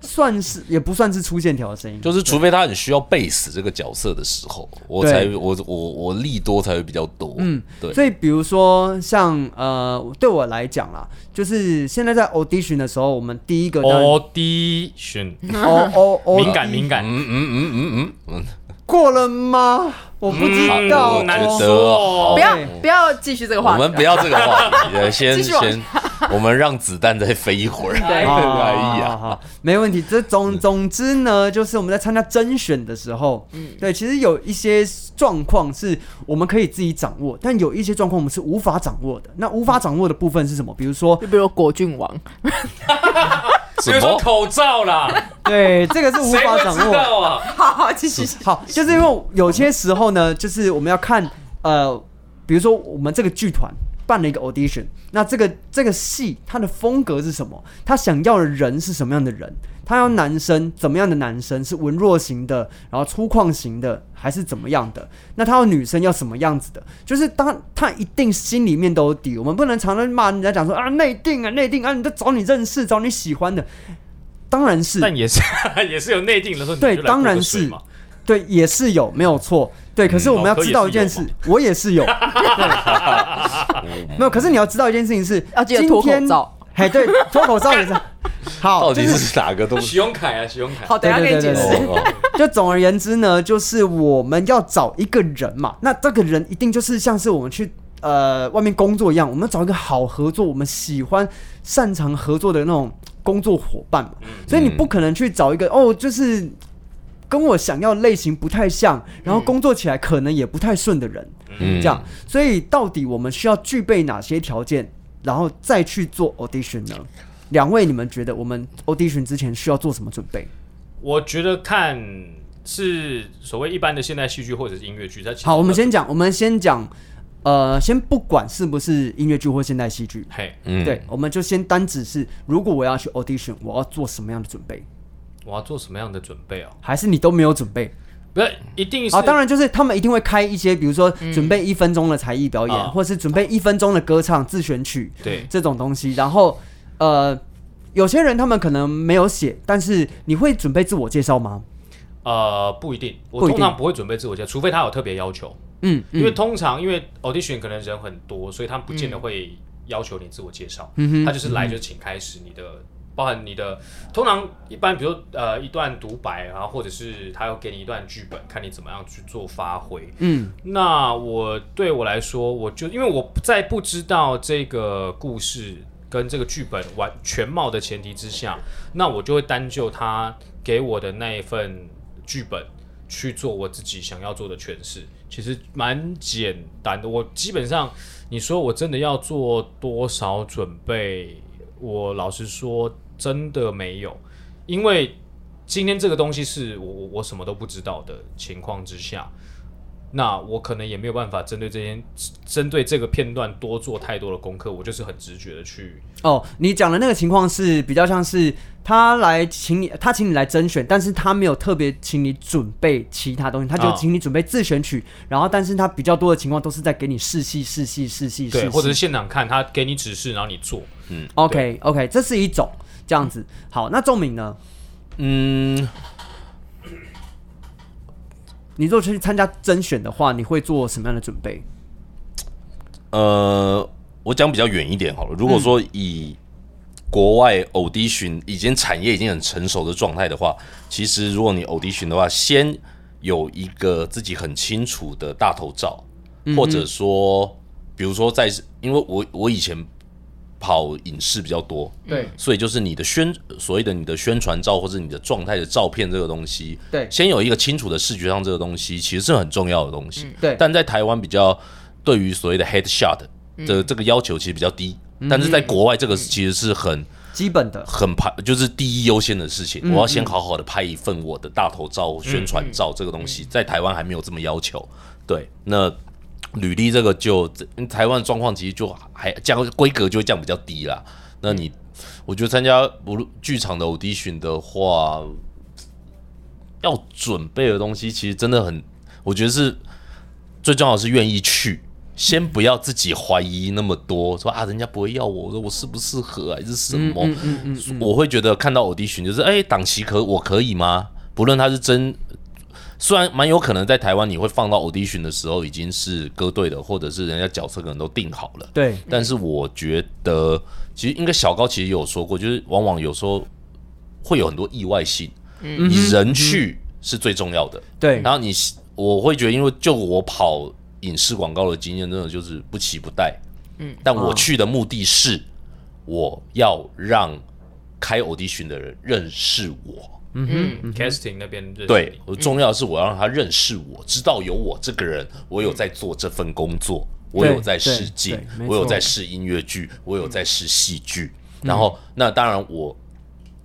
算是也不算是出线条的声音，就是除非他很需要贝斯这个角色的时候，我才我我我力多才会比较多。嗯，对。所以比如说像呃，对我来讲啦，就是现在在 audition 的时候，我们第一个 audition，哦哦哦，敏感敏感，嗯嗯嗯嗯嗯过了吗？我不知道，嗯难得说。不要对不要继续这个嗯，话题，我们不要这个话题，呃 先先，我们让子弹再飞一会儿。对哎呀，好，没问题。这总总之呢，就是我们在参加甄选的时候，嗯，对，其实有一些状况是我们可以自己掌握，但有一些状况我们是无法掌握的。那无法掌握的部分是什么？比如说，就比如果郡王？比如说口罩啦，对，这个是无谁会知法掌握。道啊？好好继续。好，就是因为有些时候呢，就是我们要看呃，比如说我们这个剧团办了一个 audition，那这个这个戏它的风格是什么？他想要的人是什么样的人？他要男生怎么样的男生？是文弱型的，然后粗犷型的，还是怎么样的？那他要女生要什么样子的？就是当他一定心里面都有底，我们不能常常骂人家讲说啊内定啊内定啊，你在找你认识找你喜欢的，当然是但也是 也是有内定的时候，对当然是嘛。对，也是有，没有错。对，可是我们要哦知道一件事，我也是有，对，没有。可是你要知道一件事情是，要记得脱口今天罩。嘿，对，脱口罩也是。好，到底是是哪个东西？许永凯啊，许永凯，好，等下给你解释。就总而言之呢，就是我们要找一个人嘛，那这个人一定就是像是我们去呃外面工作一样，我们要找一个好合作，我们喜欢擅长合作的那种工作伙伴嘛。所以你不可能去找一个哦，就是跟我想要的类型不太像，然后工作起来可能也不太顺的人。嗯这样，所以到底我们需要具备哪些条件，然后再去做 audition 呢？两位，你们觉得我们 audition 之前需要做什么准备？我觉得看是所谓一般的现代戏剧或者是音乐剧，它好，我们先讲，我们先讲，呃，先不管是不是音乐剧或现代戏剧，嘿，嗯对，我们就先单指是，如果我要去 audition，我要做什么样的准备？我要做什么样的准备哦？还是你都没有准备？不是，一定是啊，当然就是他们一定会开一些，比如说准备一分钟的才艺表演，啊或是准备一分钟的歌唱自选曲，对这种东西。然后，呃，有些人他们可能没有写，但是你会准备自我介绍吗？呃不一定，我通常不会准备自我介绍，除非他有特别要求。嗯，因为嗯通常因为 audition 可能人很多，所以他们不见得会要求你自我介绍，嗯哼他就是来就请开始你的。包含你的，通常一般，比如呃一段独白，然后或者是他要给你一段剧本，看你怎么样去做发挥。嗯那我对我来说，我就因为我在不知道这个故事跟这个剧本完全貌的前提之下，那我就会单就他给我的那一份剧本去做我自己想要做的诠释，其实蛮简单的。我基本上，你说我真的要做多少准备，我老实说真的没有，因为今天这个东西是我我我什么都不知道的情况之下，那我可能也没有办法针对这些针对这个片段多做太多的功课，我就是很直觉的去哦，你讲的那个情况是比较像是他来请你，他请你来甄选，但是他没有特别请你准备其他东西，他就哦请你准备自选曲，然后但是他比较多的情况都是在给你试戏、试戏、试戏、试对，戏，或者是现场看他给你指示，然后你做。嗯。OK OK，这是一种这样子。好，那仲明呢？嗯，你如果去参加甄选的话，你会做什么样的准备？呃，我讲比较远一点好了。如果说以国外 audition 已经产业已经很成熟的状态的话，其实如果你 audition 的话，先有一个自己很清楚的大头照，嗯或者说，比如说在，因为我我以前跑影视比较多，对。所以就是你的宣所谓的你的宣传照或者你的状态的照片这个东西，对。先有一个清楚的视觉上这个东西，其实是很重要的东西。对。但在台湾比较对于所谓的 head shot 的这个要求其实比较低，但是在国外这个其实是很基本的，很拍，就是第一优先的事情。我要先好好的拍一份我的大头照、宣传照，这个东西在台湾还没有这么要求。对，那履历这个就台湾的状况其实就还降规格就会降比较低啦。那你，我觉得参加不论剧场的 audition 的话，要准备的东西其实真的很，我觉得是最重要的是愿意去。先不要自己怀疑那么多，说啊，人家不会要我，我说我适不适合还是什么？我会觉得看到 audition 就是，哎、档期可我可以吗？不论他是真，虽然蛮有可能在台湾你会放到 audition 的时候已经是歌队的，或者是人家角色可能都定好了，对但是我觉得，其实应该小高其实有说过，就是往往有时候会有很多意外性，嗯你人去是最重要的。对然后你，我会觉得，因为就我跑影视广告的经验，真的就是不期不待。嗯，但我去的目的是，我要让开 audition 的人认识我。嗯哼，casting 那边对，我重要的是我要让他认识我，知道有我这个人，我有在做这份工作，我有在试镜我有在试音乐剧，我有在试戏剧。然后，那当然我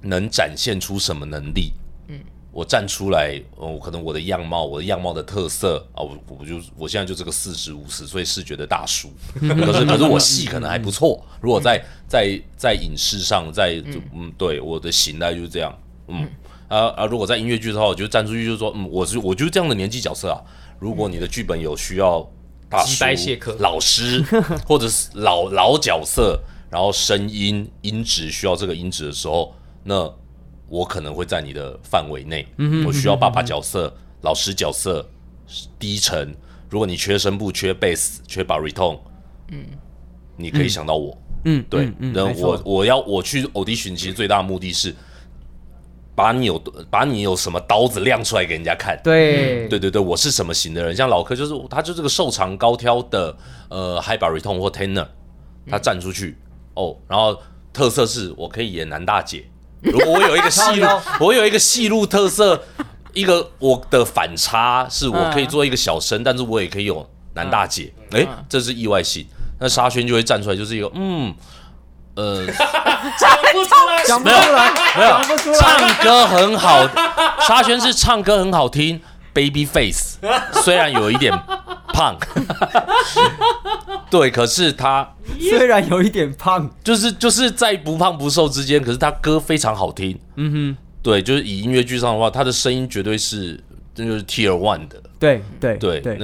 能展现出什么能力？嗯，我站出来，哦，可能我的样貌，我的样貌的特色啊，我我就我现在就这个四十五十岁视觉的大叔，可是可是我戏可能还不错。如果在在在影视上，在嗯，对我的形态就是这样，嗯。啊啊！如果在音乐剧的话，我就站出去就是说，嗯，我是我就是这样的年纪角色啊。如果你的剧本有需要大击叔败谢客、老师或者是老老角色，然后声音音质需要这个音质的时候，那我可能会在你的范围内。我需要爸爸角色、老师角色、低沉。如果你缺声部、缺贝斯、缺 baritone，嗯，你可以想到我。嗯，对嗯，嗯那我我要我去 audition，其实最大的目的是把你有把你有什么刀子亮出来给人家看。对对对对，我是什么型的人？像老柯就是他就是个瘦长高挑的呃 high baritone 或 tenor，他站出去、哦，然后特色是我可以演男大姐。如果我有一个戏路，我有一个戏路特色，一个我的反差是我可以做一个小生，但是我也可以有男大姐。哎、这是意外性。那沙宣就会站出来，就是一个嗯呃。讲不出来，讲不出来，没有讲不出来，唱歌很好，沙宣是唱歌很好听，baby face，虽然有一点胖，对，可是他虽然有一点胖，就是就是在不胖不瘦之间，可是他歌非常好听，嗯哼，对，就是以音乐剧上的话，他的声音绝对是这就是 tier one 的，对对对，对，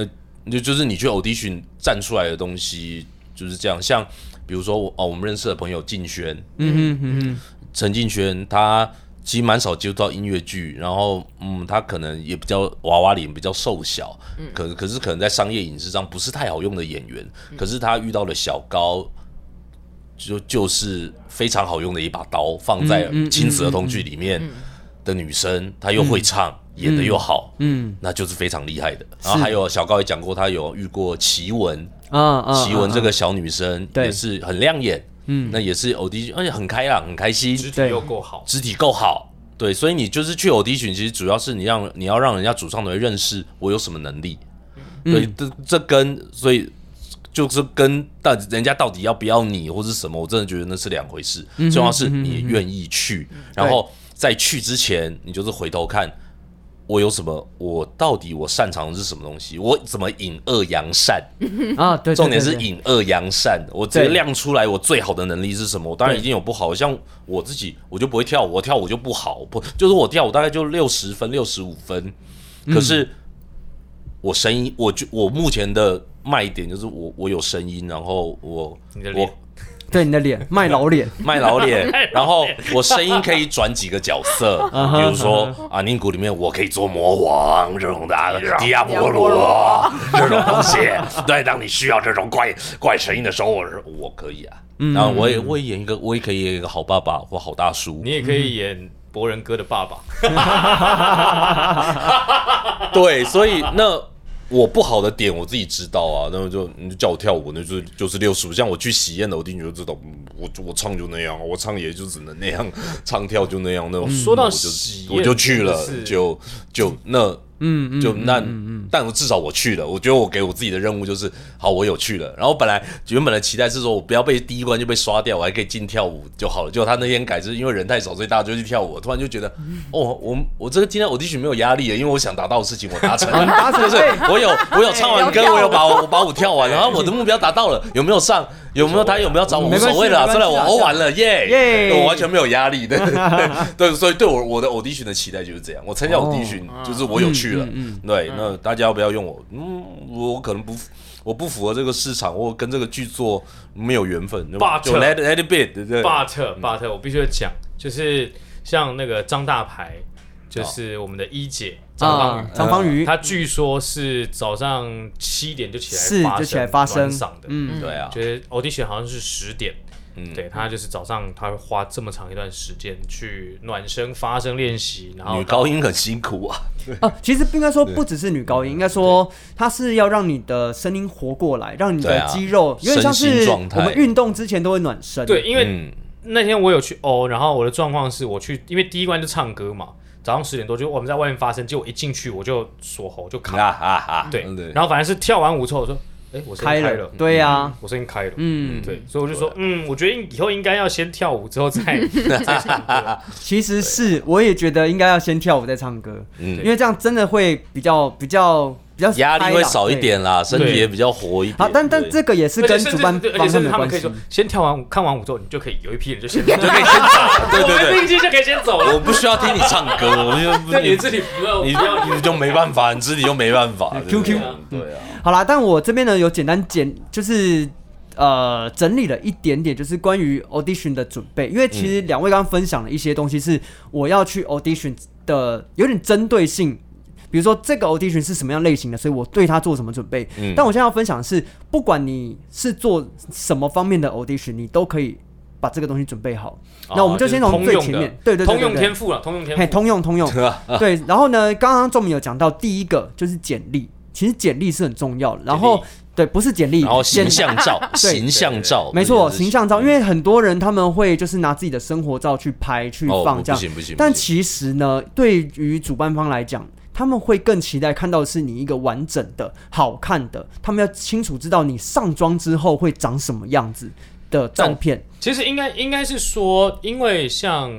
那就就是你去 audition 站出来的东西就是这样，像比如说我哦，我们认识的朋友静轩，嗯哼嗯哼，陈静轩，他其实蛮少接触到音乐剧，然后嗯，他可能也比较娃娃脸，比较瘦小，可可是可能在商业影视上不是太好用的演员，可是他遇到了小高，就就是非常好用的一把刀，放在亲子儿童剧里面的女生，她又会唱，演的又好，嗯。那就是非常厉害的。然后还有小高也讲过，他有遇过奇文，啊啊，奇文这啊个小女生也是很亮眼，嗯，那也是 audition，而且很开朗，很开心，肢体又够好，肢体够好，对，所以你就是去 audition，其实主要是你让你要让人家主唱团队认识我有什么能力，对，这这跟所以就是跟到人家到底要不要你或是什么，我真的觉得那是两回事，重要是你愿意去，然后在去之前，你就是回头看。我有什么？我到底我擅长的是什么东西？我怎么引恶扬善？啊，对，对重点是对对引恶扬善，我直接亮出来我最好的能力是什么。我当然对一定有不好，像我自己我就不会跳舞，我跳舞就不好，不就是我跳舞大概就六十分、六十五分，嗯可是我声音，我就我目前的卖点就是我我有声音，然后我我对你的脸卖老脸，卖老脸，然后我声音可以转几个角色，比如说啊，宁古里面我可以做魔王这种的，迪亚波罗这种东西。对，当你需要这种怪怪声音的时候，我是我可以啊。然后我也我也演一个，我也可以演一个好爸爸或好大叔你。也可以演博仁哥的爸爸。对，所以那我不好的点我自己知道啊，那么就你就叫我跳舞，那就就是六十五。像我去喜宴的，我一定就知道，嗯我我唱就那样，我唱也就只能那样，唱跳就那样。那种说到我就喜宴我就去了就就那。嗯就那，但我至少我去了。我觉得我给我自己的任务就是，好，我有去了。然后本来原本的期待是说我不要被第一关就被刷掉，我还可以进跳舞就好了。结果他那天改，就是因为人太少，所以大家就去跳舞。突然就觉得，哦，我我这个今天 audition 没有压力了，因为我想达到的事情我达成了，达成就是我有我有唱完歌，我有把我把舞跳完，然后 我的目标达到了，有没有上？有没有他有没有找我无所谓了，虽然我没关系啊欧完了，耶我完全没有压力的，对 对，所以对我我的 audition 的期待就是这样。我参加 audition 就是我有去了，对，那大家要不要用我？嗯，我可能不。我不符合这个市场，我跟这个剧作没有缘分，就 But- 就 let let it be，对不对？But but 我必须要讲，就是像那个张大牌，就是我们的一姐张方张方宇，她据说是早上七点就起来发是就起来发声暖嗓的，嗯，对啊，觉得 audition 好像是十点，嗯对他就是早上他会花这么长一段时间去暖身、发声练习，然后女高音很辛苦啊，啊，其实不应该说不只是女高音，应该说它是要让你的声音活过来，让你的肌肉因为像是我们运动之前都会暖身。对，，因为嗯，那天我有去哦，然后我的状况是我去，因为第一关就唱歌嘛，早上十点多就我们在外面发声，结果一进去我就锁喉就卡，啊啊啊，对，对，然后反正是跳完舞之后我说，哎，我开了对呀，我声音开了，嗯，对，所以我就说，嗯，我觉得以后应该要先跳舞之后再再唱歌，其实是我也觉得应该要先跳舞再唱歌，嗯因为这样真的会比较比较比较压力会少一。点啦，身体也比较活一点。好，但但对这个也是跟主办方的关系甚至他们可以说。，先跳完舞看完舞之后，你就可以有一批人就先 就就可以先走，对对对，并机就可以先走了。我不需要听你唱歌，我就 对，你自己不要你不要你就没办法，你自己就没办法。对不对 QQ 对啊，好啦，但我这边呢有简单简就是呃整理了一点点，就是关于 audition 的准备，因为其实两位刚刚分享了一些东西，是我要去 audition 的有点针对性。比如说这个 audition 是什么样类型的，所以我对它做什么准备。嗯但我现在要分享的是，不管你是做什么方面的 audition，你都可以把这个东西准备好。那我们就先从最前面，对对对对通用天赋了，通用天嘿，赋。通用通用。对，然后呢，刚刚仲明有讲到第一个就是简历，其实简历是很重要的。然后对，不是简历，然后形象照，对。形象照，没错，形象照，因为很多人他们会就是拿自己的生活照去拍去哦放这样，不行不行，不行。但其实呢，对于主办方来讲，他们会更期待看到的是你一个完整的、好看的，他们要清楚知道你上妆之后会长什么样子的照片。其实应该应该是说，因为像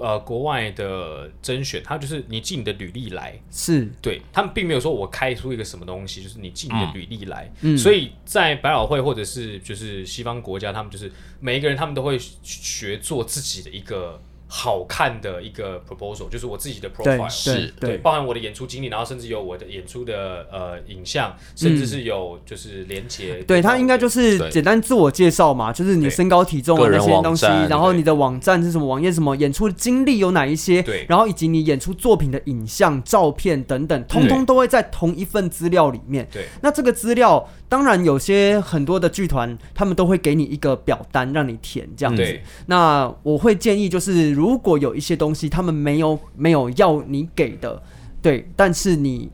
呃国外的甄选，他就是你寄你的履历来，是，对他们并没有说我开出一个什么东西，就是你寄你的履历来。嗯。所以在百老汇或者是就是西方国家，他们就是每一个人他们都会学做自己的一个好看的一个 proposal，就是我自己的 profile。是对对，包含我的演出经历，然后甚至有我的演出的呃影像，甚至是有就是连接。对他应该就是简单自我介绍嘛，就是你身高体重啊那些东西，然后你的网站是什么网页什么，演出的经历有哪一些，对。然后以及你演出作品的影像、照片等等，通通都会在同一份资料里面。对。那这个资料，当然有些很多的剧团，他们都会给你一个表单让你填这样子。对。那我会建议，就是如果有一些东西他们没有没有要你给的，对，但是你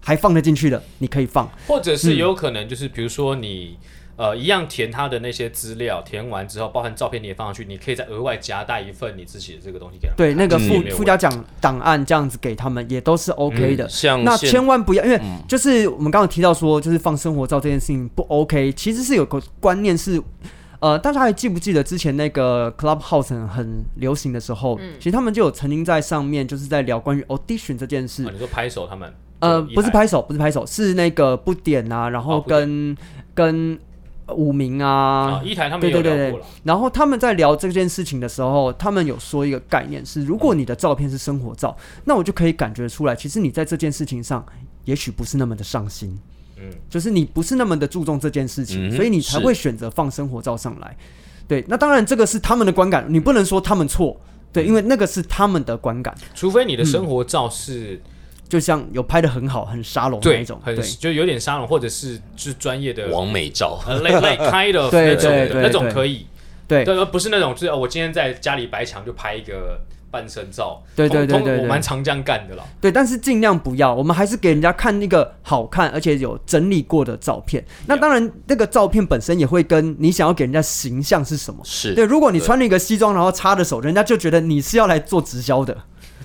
还放得进去的，你可以放。或者是有可能就是比如说你。呃，一样填他的那些资料，填完之后，包含照片你也放上去，你可以再额外夹带一份你自己的这个东西给他们对，那个附附加奖档案这样子给他们也都是 OK 的。嗯像那千万不要，因为就是我们刚刚提到说，就是放生活照这件事情不 OK，其实是有个观念是。呃，大家还记不记得之前那个 Clubhouse 很流行的时候，嗯其实他们就有曾经在上面就是在聊关于 audition 这件事啊。你说拍手他们？呃，不是拍手，不是拍手，是那个不点啊，然后哦跟、跟五名啊啊，一台他们对对对。然后他们在聊这件事情的时候，他们有说一个概念是，如果你的照片是生活照，那我就可以感觉出来，其实你在这件事情上，也许不是那么的上心，嗯，就是你不是那么的注重这件事情，嗯所以你才会选择放生活照上来。对，那当然这个是他们的观感，你不能说他们错，对，因为那个是他们的观感，除非你的生活照是就像有拍的很好、很沙龙那一种，很对。就有点沙龙，或者是就是专业的完美照，呃类类 kind of 那种那种可以，对。对，而不是那种就是哦我今天在家里白墙就拍一个半身照，对对对对对我蛮常这样干的啦。对，但是尽量不要，我们还是给人家看那个好看而且有整理过的照片。那当然，那个照片本身也会跟你想要给人家形象是什么。是对，如果你穿了一个西装，然后插着手，人家就觉得你是要来做直销的。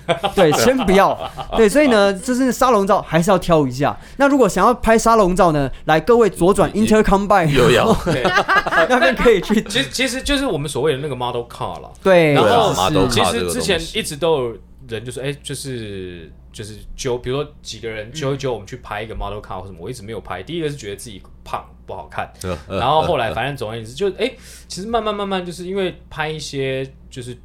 对，先不要。对，所以呢，就是沙龙照还是要挑一下。那如果想要拍沙龙照呢，来各位左转 Intercombine 又要 对，那边可以去。其实其实就是我们所谓的那个 model car 了。对，然后是其 car 实之前一直都有人就说，哎、就是就是揪，比如说几个人揪一揪，我们去拍一个 model car 或什么，我一直没有拍。第一个是觉得自己胖不好看，然后后来反正总而言之，就哎、其实慢慢慢慢就是因为拍一些就是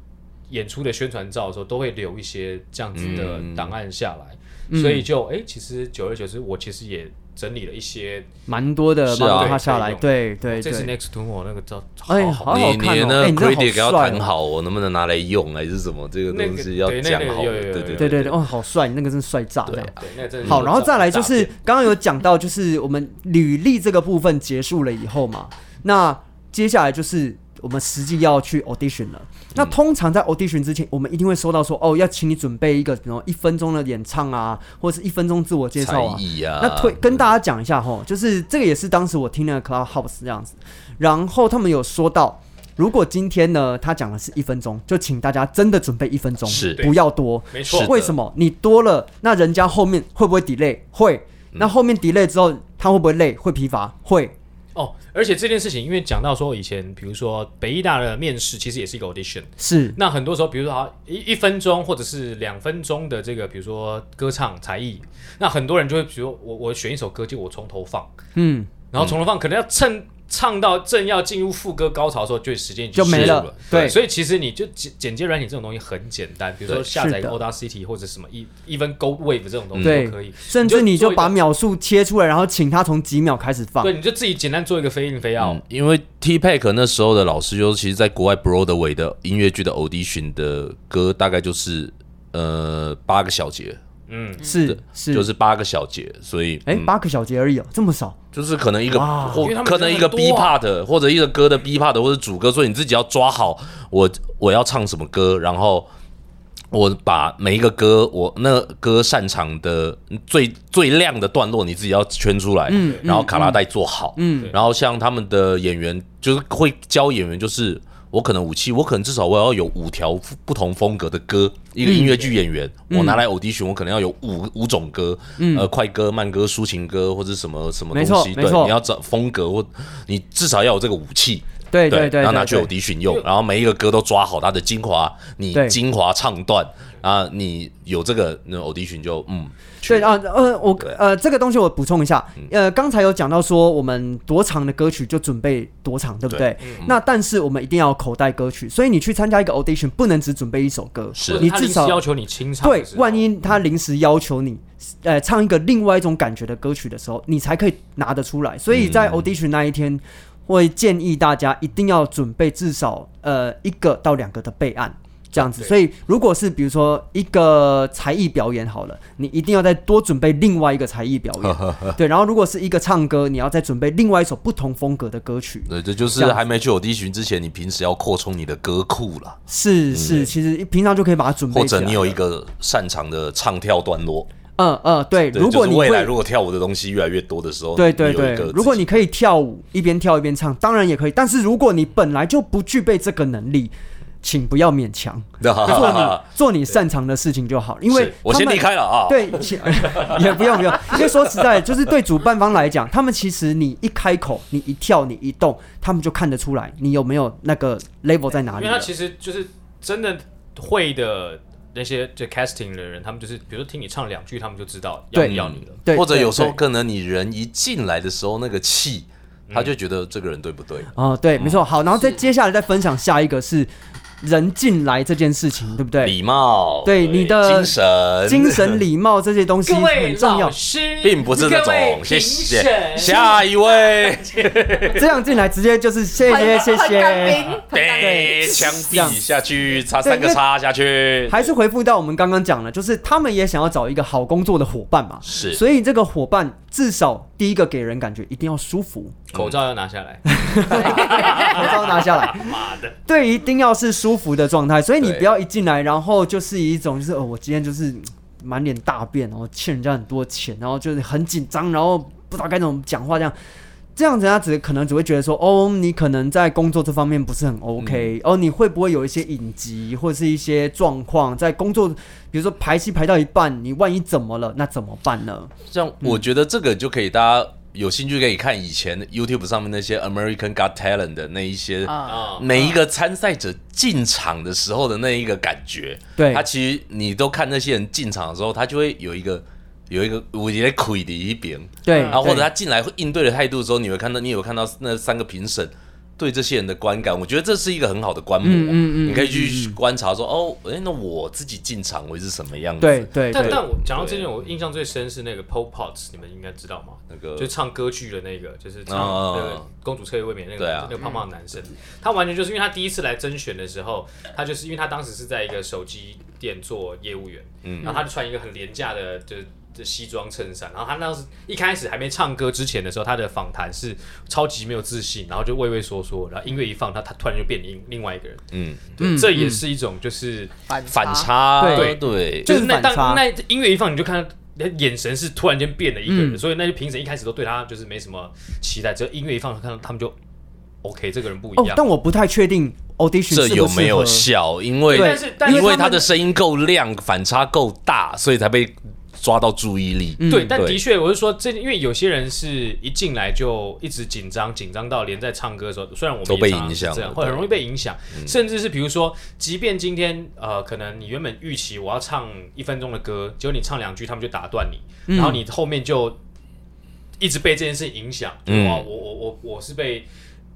演出的宣传照的时候，都会留一些这样子的嗯。档案下来，所以就哎、其实久而久之，我其实也整理了一些。蛮多的是啊 model 他下来，对对哦这是。Next to 我那个照，哎好好看哦。哎你真的好帅好，我能不能拿来用还是什么？这个那个东西要讲好对对对对对，哦，好帅，那个真帅炸这样。对，那个真好，然后再来就是刚刚有讲到，就是我们履历这个部分结束了以后嘛，那接下来就是我们实际要去 audition 了。那通常在 audition 之前，我们一定会收到说，哦，要请你准备一个，比如一分钟的演唱啊，或者是一分钟自我介绍啊。艺啊，那推跟大家讲一下吼，就是这个也是当时我听那个 Clubhouse 这样子，然后他们有说到，如果今天呢他讲的是一分钟，就请大家真的准备一分钟，是不要多。没错为什么？你多了，那人家后面会不会 delay？会。那后面 delay 之后，他会不会累？会疲乏？会。哦，而且这件事情，因为讲到说以前，比如说北医大的面试，其实也是一个 audition。是。那很多时候，比如说啊一一分钟或者是两分钟的这个，比如说歌唱才艺，那很多人就会，比如我我选一首歌，就我从头放，嗯，然后从头放，可能要趁唱到正要进入副歌高潮的时候，就时间已经就没了。对所以其实你就剪剪接软体这种东西很简单，比如说下载一个是的 Audacity 或者什么 E Even Gold Wave 这种东西都可以。甚至你就把秒数切出来，然后请他从几秒开始放对，。你就自己简单做一个飞印飞 out。嗯，因为 T Pack 那时候的老师就其实在国外 Broadway 的音乐剧的 audition 的歌大概就是呃八个小节，嗯，是是，就是八个小节，所以哎，嗯。八个小节而已哦，这么少。就是可能一个或可能一个 B part 或者一个歌的 B part 或者主歌，所以你自己要抓好我我要唱什么歌，然后我把每一个歌我那个歌擅长的最最亮的段落你自己要圈出来，嗯然后卡拉带做好，嗯。然后像他们的演员就是会教演员就是。我可能武器，我可能至少我要有五条不同风格的歌。一个音乐剧演员，我拿来 audition，我可能要有五五种歌，呃，快歌、慢歌、抒情歌或者什么什么东西。对，你要找风格或你至少要有这个武器。对对对，然后拿去对 audition 用，然后每一个歌都抓好它的精华，你精华唱段啊，你有这个那 audition 就嗯，对啊，呃，我呃，这个东西我补充一下，嗯。呃，刚才有讲到说我们多长的歌曲就准备多长，对不对？嗯。那但是我们一定要口袋歌曲，所以你去参加一个 audition 不能只准备一首歌，是。你至少要求你清唱对万一他临时要求你，呃，唱一个另外一种感觉的歌曲的时候，你才可以拿得出来。所以在 audition 那一天，会建议大家一定要准备至少呃一个到两个的备案。这样子，所以如果是比如说一个才艺表演好了，你一定要再多准备另外一个才艺表演，对。然后如果是一个唱歌，你要再准备另外一首不同风格的歌曲，对，这就是还没去 audition 之前，你平时要扩充你的歌库了，是是，其实平常就可以把它准备。或者你有一个擅长的唱跳段落。嗯嗯，对，对，如果你会就是未来如果跳舞的东西越来越多的时候，对对对如果你可以跳舞一边跳一边唱，当然也可以。但是如果你本来就不具备这个能力，请不要勉强，做你 做你擅长的事情就好。因为我先离开了啊，对，请 也不用不用，因为说实在，就是对主办方来讲，他们其实你一开口，你一跳，你一动，他们就看得出来你有没有那个 level 在哪里了。因为他其实就是真的会的那些就 casting 的人，他们就是比如说听你唱两句，他们就知道要不要你了。对，或者有时候可能你人一进来的时候那个气，他就觉得这个人对不对？哦，对，没错。好，然后再接下来再分享下一个是人进来这件事情，对不对？礼貌，对你的精神，精神礼貌这些东西很重要并不是那种，谢谢。下一位，这样进来直接就是谢谢谢谢。对，枪毙下去，插三个叉下去，还是回复到我们刚刚讲了，就是他们也想要找一个好工作的伙伴嘛，是。所以这个伙伴至少第一个给人感觉一定要舒服，口罩要拿下来，口罩拿下来。妈的，对，一定要是舒服的状态，所以你不要一进来，然后就是一种就是哦，我今天就是嗯满脸大便，然后欠人家很多钱，然后就是很紧张，然后不知道该怎么讲话这样。这样子，他只可能只会觉得说，哦，你可能在工作这方面不是很 OK，、哦，你会不会有一些隐疾或者是一些状况在工作，比如说排戏排到一半，你万一怎么了，那怎么办呢？这样我觉得这个就可以，大家有兴趣可以看以前 YouTube 上面那些 American Got Talent 的那一些，每一个参赛者进场的时候的那一个感觉，对。他其实你都看那些人进场的时候，他就会有一个有一个我觉得亏的一边，对，然后或者他进来会应对的态度的时候，你会看到你有看到那三个评审对这些人的观感，我觉得这是一个很好的观摩，嗯嗯嗯你可以去观察说，哦，哎，那我自己进场会是什么样子？对对对，但但我讲到这件，我印象最深是那个 Paul Potts，你们应该知道吗？那个就唱歌剧的那个，就是唱哦那个公主彻夜未眠那个、啊。那个胖胖的男生，他完全就是因为他第一次来甄选的时候，他就是因为他当时是在一个手机店做业务员，嗯。然后他就穿一个很廉价的就的西装衬衫，然后他那时一开始还没唱歌之前的时候，他的访谈是超级没有自信，然后就畏畏缩缩，然后音乐一放，他他突然就变另另外一个人，嗯，对，嗯这也是一种就是。反反差，对对就是那当那音乐一放，你就看到他眼神是突然间变了一个人，嗯所以那些评审一开始都对他就是没什么期待，只有音乐一放，看到他们就 OK，这个人不一哦样。，但我不太确定 audition 这有没有效？因为但是因为他的声音够亮，反差够大，所以才被抓到注意力。嗯对，但的确，我是说，这因为有些人是一进来就一直紧张，紧张到连在唱歌的时候，虽然我们都被影响会很容易被影响，甚至是比如说，即便今天呃，可能你原本预期我要唱一分钟的歌，结果你唱两句，他们就打断你，嗯。然后你后面就一直被这件事影响，哇，我我我我是被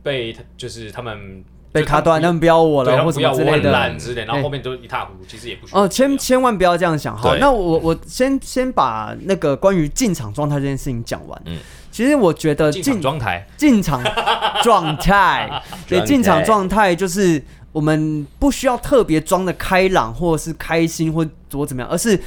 被就是他们被卡断，他们不不要我了，或什们不要我很么之类的。烂之类，然后后面都一塌糊涂，其实也不需要哦，千千万不要这样想。好，那我我先先把那个关于进场状态这件事情讲完。嗯其实我觉得进场状态，进场状态，对，进场状态就是我们不需要特别装的开朗，或者是开心，或或怎么样，而是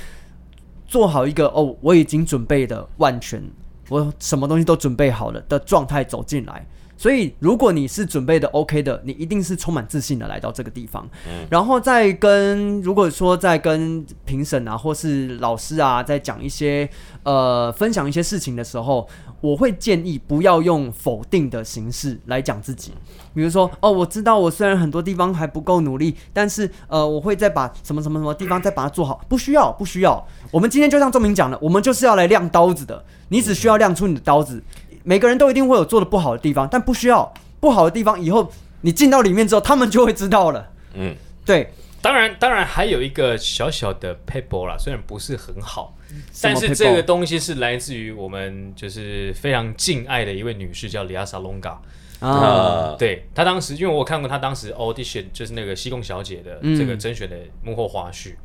做好一个哦，我已经准备的万全，我什么东西都准备好了的状态走进来。所以，如果你是准备的 OK 的，你一定是充满自信的来到这个地方。然后再跟如果说在跟评审啊，或是老师啊，在讲一些呃分享一些事情的时候，我会建议不要用否定的形式来讲自己。比如说，哦，我知道我虽然很多地方还不够努力，但是呃，我会再把什么什么什么地方再把它做好。不需要，不需要。我们今天就像钟明讲的，我们就是要来亮刀子的。你只需要亮出你的刀子。每个人都一定会有做的不好的地方，但不需要。不好的地方，以后你进到里面之后，他们就会知道了。嗯，对，当然，当然还有一个小小的 paper 啦，虽然不是很好，但是这个东西是来自于我们就是非常敬爱的一位女士，叫里亚莎隆嘎。啊，啊，对她当时，因为我看过她当时 audition 就是那个西贡小姐的嗯这个甄选的幕后花絮，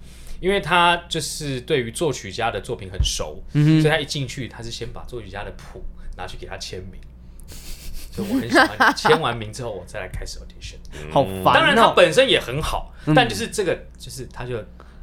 因为她就是对于作曲家的作品很熟，嗯所以她一进去，她是先把作曲家的谱拿去给他签名。所以我很喜欢你签完名之后，我再来开始 audition。好烦当然，他哦。本身也很好，嗯但就是这个，就是他就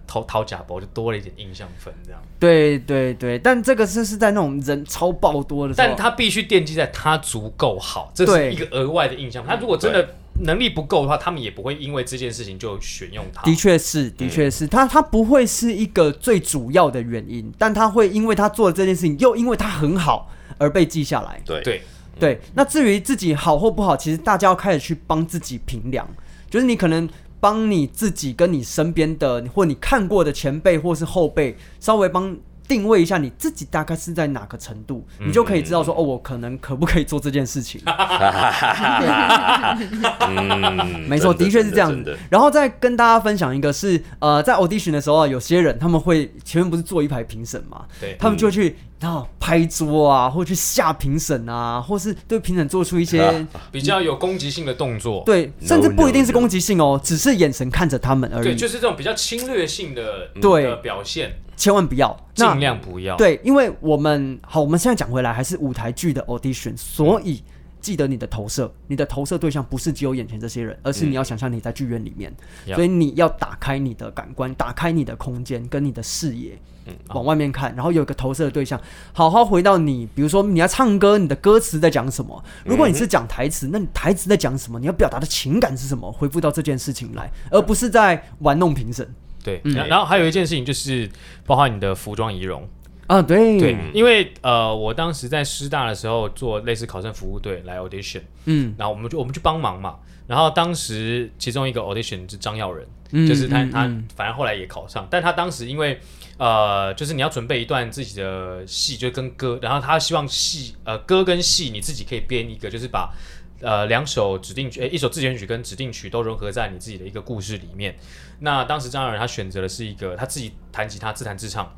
掏掏假包，就多了一点印象分这样。对对对，但这个是是在那种人超爆多的时候，但他必须奠基在他足够好，这是一个额外的印象。他如果真的能力不够的话，他们也不会因为这件事情就选用他。的确是，的确是，他他不会是一个最主要的原因，但他会因为他做了这件事情，又因为他很好而被记下来。对。对，对，那至于自己好或不好，其实大家要开始去帮自己评量，就是你可能帮你自己跟你身边的或你看过的前辈或是后辈，稍微帮定位一下你自己大概是在哪个程度，你就可以知道说，哦，我可能可不可以做这件事情。嗯，没错，的确是这样。子的。然后再跟大家分享一个是，呃，在 audition 的时候啊，有些人他们会前面不是坐一排评审嘛，对。他们就会去然后拍桌啊，或去吓评审啊，或是对评审做出一些、啊比较有攻击性的动作。对，甚至不一定是攻击性哦，只是眼神看着他们而已对，已。就是这种比较侵略性的对的表现，千万不要，那尽量不要。对，因为我们好，我们现在讲回来还是舞台剧的 audition，所以。记得你的投射，你的投射对象不是只有眼前这些人，而是你要想象你在剧院里面所以你要打开你的感官，打开你的空间跟你的视野，往外面看，然后有一个投射的对象，好好回到你，比如说你要唱歌，你的歌词在讲什么？如果你是讲台词，那你台词在讲什么？你要表达的情感是什么？回复到这件事情来，而不是在玩弄评审对，然然后还有一件事情就是，包括你的服装仪容。啊。对对，因为呃，我当时在师大的时候做类似考生服务队来 audition，嗯然后我们就我们去帮忙嘛。然后当时其中一个 audition 是张耀仁，嗯就是他他反正后来也考上，但他当时因为呃，就是你要准备一段自己的戏，就跟歌，然后他希望戏呃歌跟戏你自己可以编一个，就是把。呃，两首指定曲，诶，一首自选曲跟指定曲都融合在你自己的一个故事里面。那当时张耀仁他选择的是一个他自己弹吉他自弹自唱，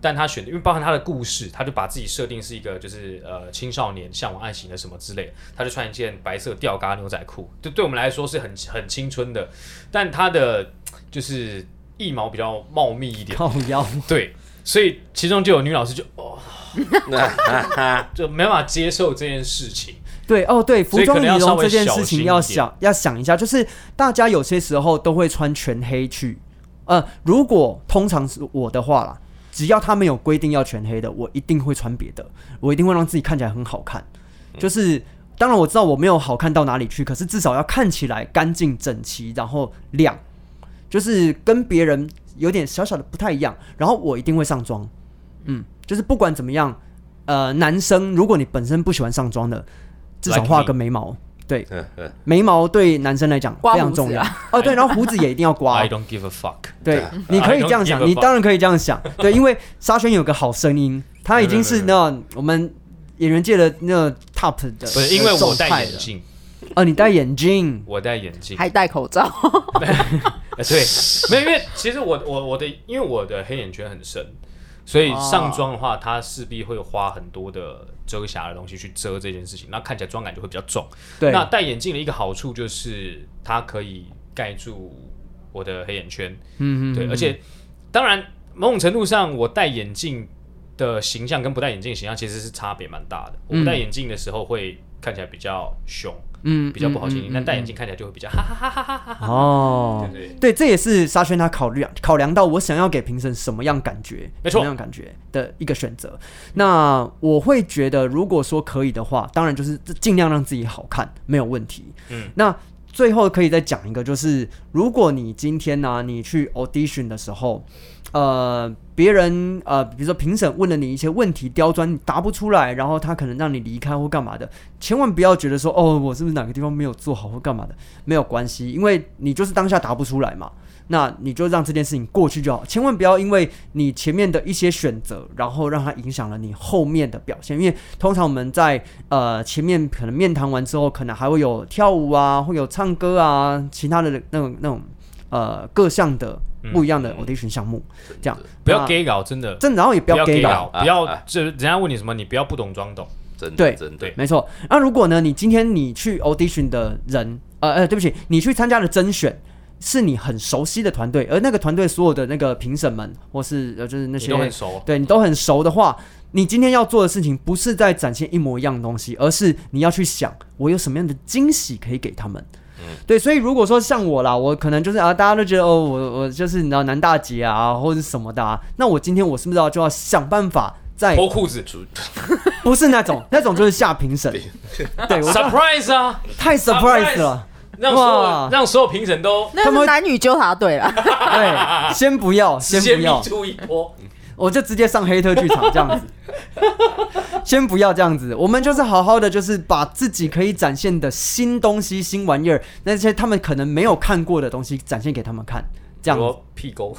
但他选的，因为包含他的故事，他就把自己设定是一个就是呃青少年向往爱情的什么之类的，他就穿一件白色吊嘎牛仔裤，就对我们来说是很很青春的，但他的就是腋毛比较茂密一点，靠腰，对，所以其中就有女老师就哦，就没办法接受这件事情，对哦，对，服装仪容这件事情要想要想一下，就是大家有些时候都会穿全黑去，呃，如果通常是我的话啦，只要他们有规定要全黑的，我一定会穿别的，我一定会让自己看起来很好看。就是当然我知道我没有好看到哪里去，可是至少要看起来干净整齐，然后亮，就是跟别人有点小小的不太一样。然后我一定会上妆，嗯，就是不管怎么样，呃，男生如果你本身不喜欢上妆的，至少画个眉毛。对，眉毛对男生来讲非常重要啊哦。对，然后胡子也一定要刮 I。don't give a fuck。对，你可以这样想，你当然可以这样想。对，因为沙宣有个好声音，他已经是那我们演员界的那个 top 的。不是因为我戴眼镜，哦，你戴眼镜，我戴眼镜，还戴口罩，呃，对，没有，因为其实我我我的，因为我的黑眼圈很深，所以上妆的话，它势必会花很多的遮瑕的东西去遮这件事情，那看起来妆感就会比较重。对，那戴眼镜的一个好处就是它可以盖住我的黑眼圈，嗯对，而且当然某种程度上，我戴眼镜的形象跟不戴眼镜的形象其实是差别蛮大的。我不戴眼镜的时候会看起来比较凶，嗯比较不好听，嗯嗯但戴眼镜看起来就会比较哈哈哈哈哈哈。哦，对对对，这也是沙宣他考虑考量到我想要给评审什么样感觉，没错什么样感觉的一个选择。那我会觉得，如果说可以的话，当然就是尽量让自己好看，没有问题。嗯，那最后可以再讲一个，就是如果你今天呢、你去 audition 的时候，呃，别人呃，比如说评审问了你一些问题，刁钻你答不出来，然后他可能让你离开或干嘛的，千万不要觉得说哦，我是不是哪个地方没有做好或干嘛的，没有关系，因为你就是当下答不出来嘛。那你就让这件事情过去就好，千万不要因为你前面的一些选择，然后让它影响了你后面的表现。因为通常我们在呃前面可能面谈完之后，可能还会有跳舞啊，会有唱歌啊，其他的那种那种呃各项的不一样的 audition 项目，这样不要那 gay 搞，真的真的，然后也不要 gay 搞，不要啊这人家问你什么，你不要不懂装懂。真的对真的对没错。那如果呢，你今天你去 audition 的人，呃呃，对不起，你去参加了甄选。是你很熟悉的团队，而那个团队所有的那个评审们，或是呃就是那你些都很熟，对你都很熟的话，你今天要做的事情不是在展现一模一样的东西，而是你要去想我有什么样的惊喜可以给他们。对，所以如果说像我啦，我可能就是啊，大家都觉得哦，我我就是你知道男大姐啊，或者什么的啊，那我今天我是不是要就要想办法在脱裤子。不是那种那种就是下评审，对 我，surprise 啊，太 surprise 了，让所哇。有让所有评审都那是男女纠察队啦。对，先不要，先不要，出一波。我就直接上黑特剧场这样子。先不要这样子，我们就是好好的，就是把自己可以展现的新东西、新玩意儿，那些他们可能没有看过的东西展现给他们看，这样子。说屁沟，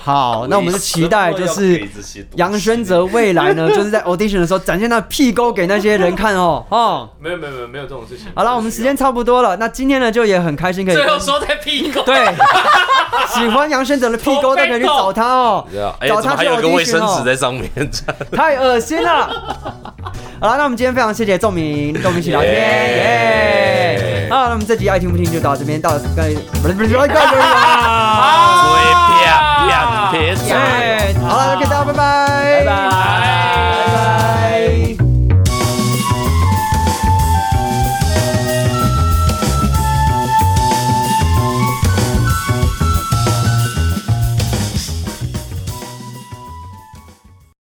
好，那我们就期待就是杨轩泽未来呢，就是在 audition 的时候展现他的屁沟给那些人看哦哦。没有没有没有没有这种事情。好了，我们时间差不多了，那今天呢就也很开心可以跟最后说在屁沟，对喜欢杨轩哲的屁沟，大家可以去找他哦。哎，找他去怎么还有一个卫生 audition 哦纸在上面？太恶心了。好了，那我们今天非常谢谢仲明跟我们一起聊天，耶！好，那我们这集爱听不听就到这边，到该不是不是不是，嘴 Yes. 好了 ok 大家拜拜。拜拜。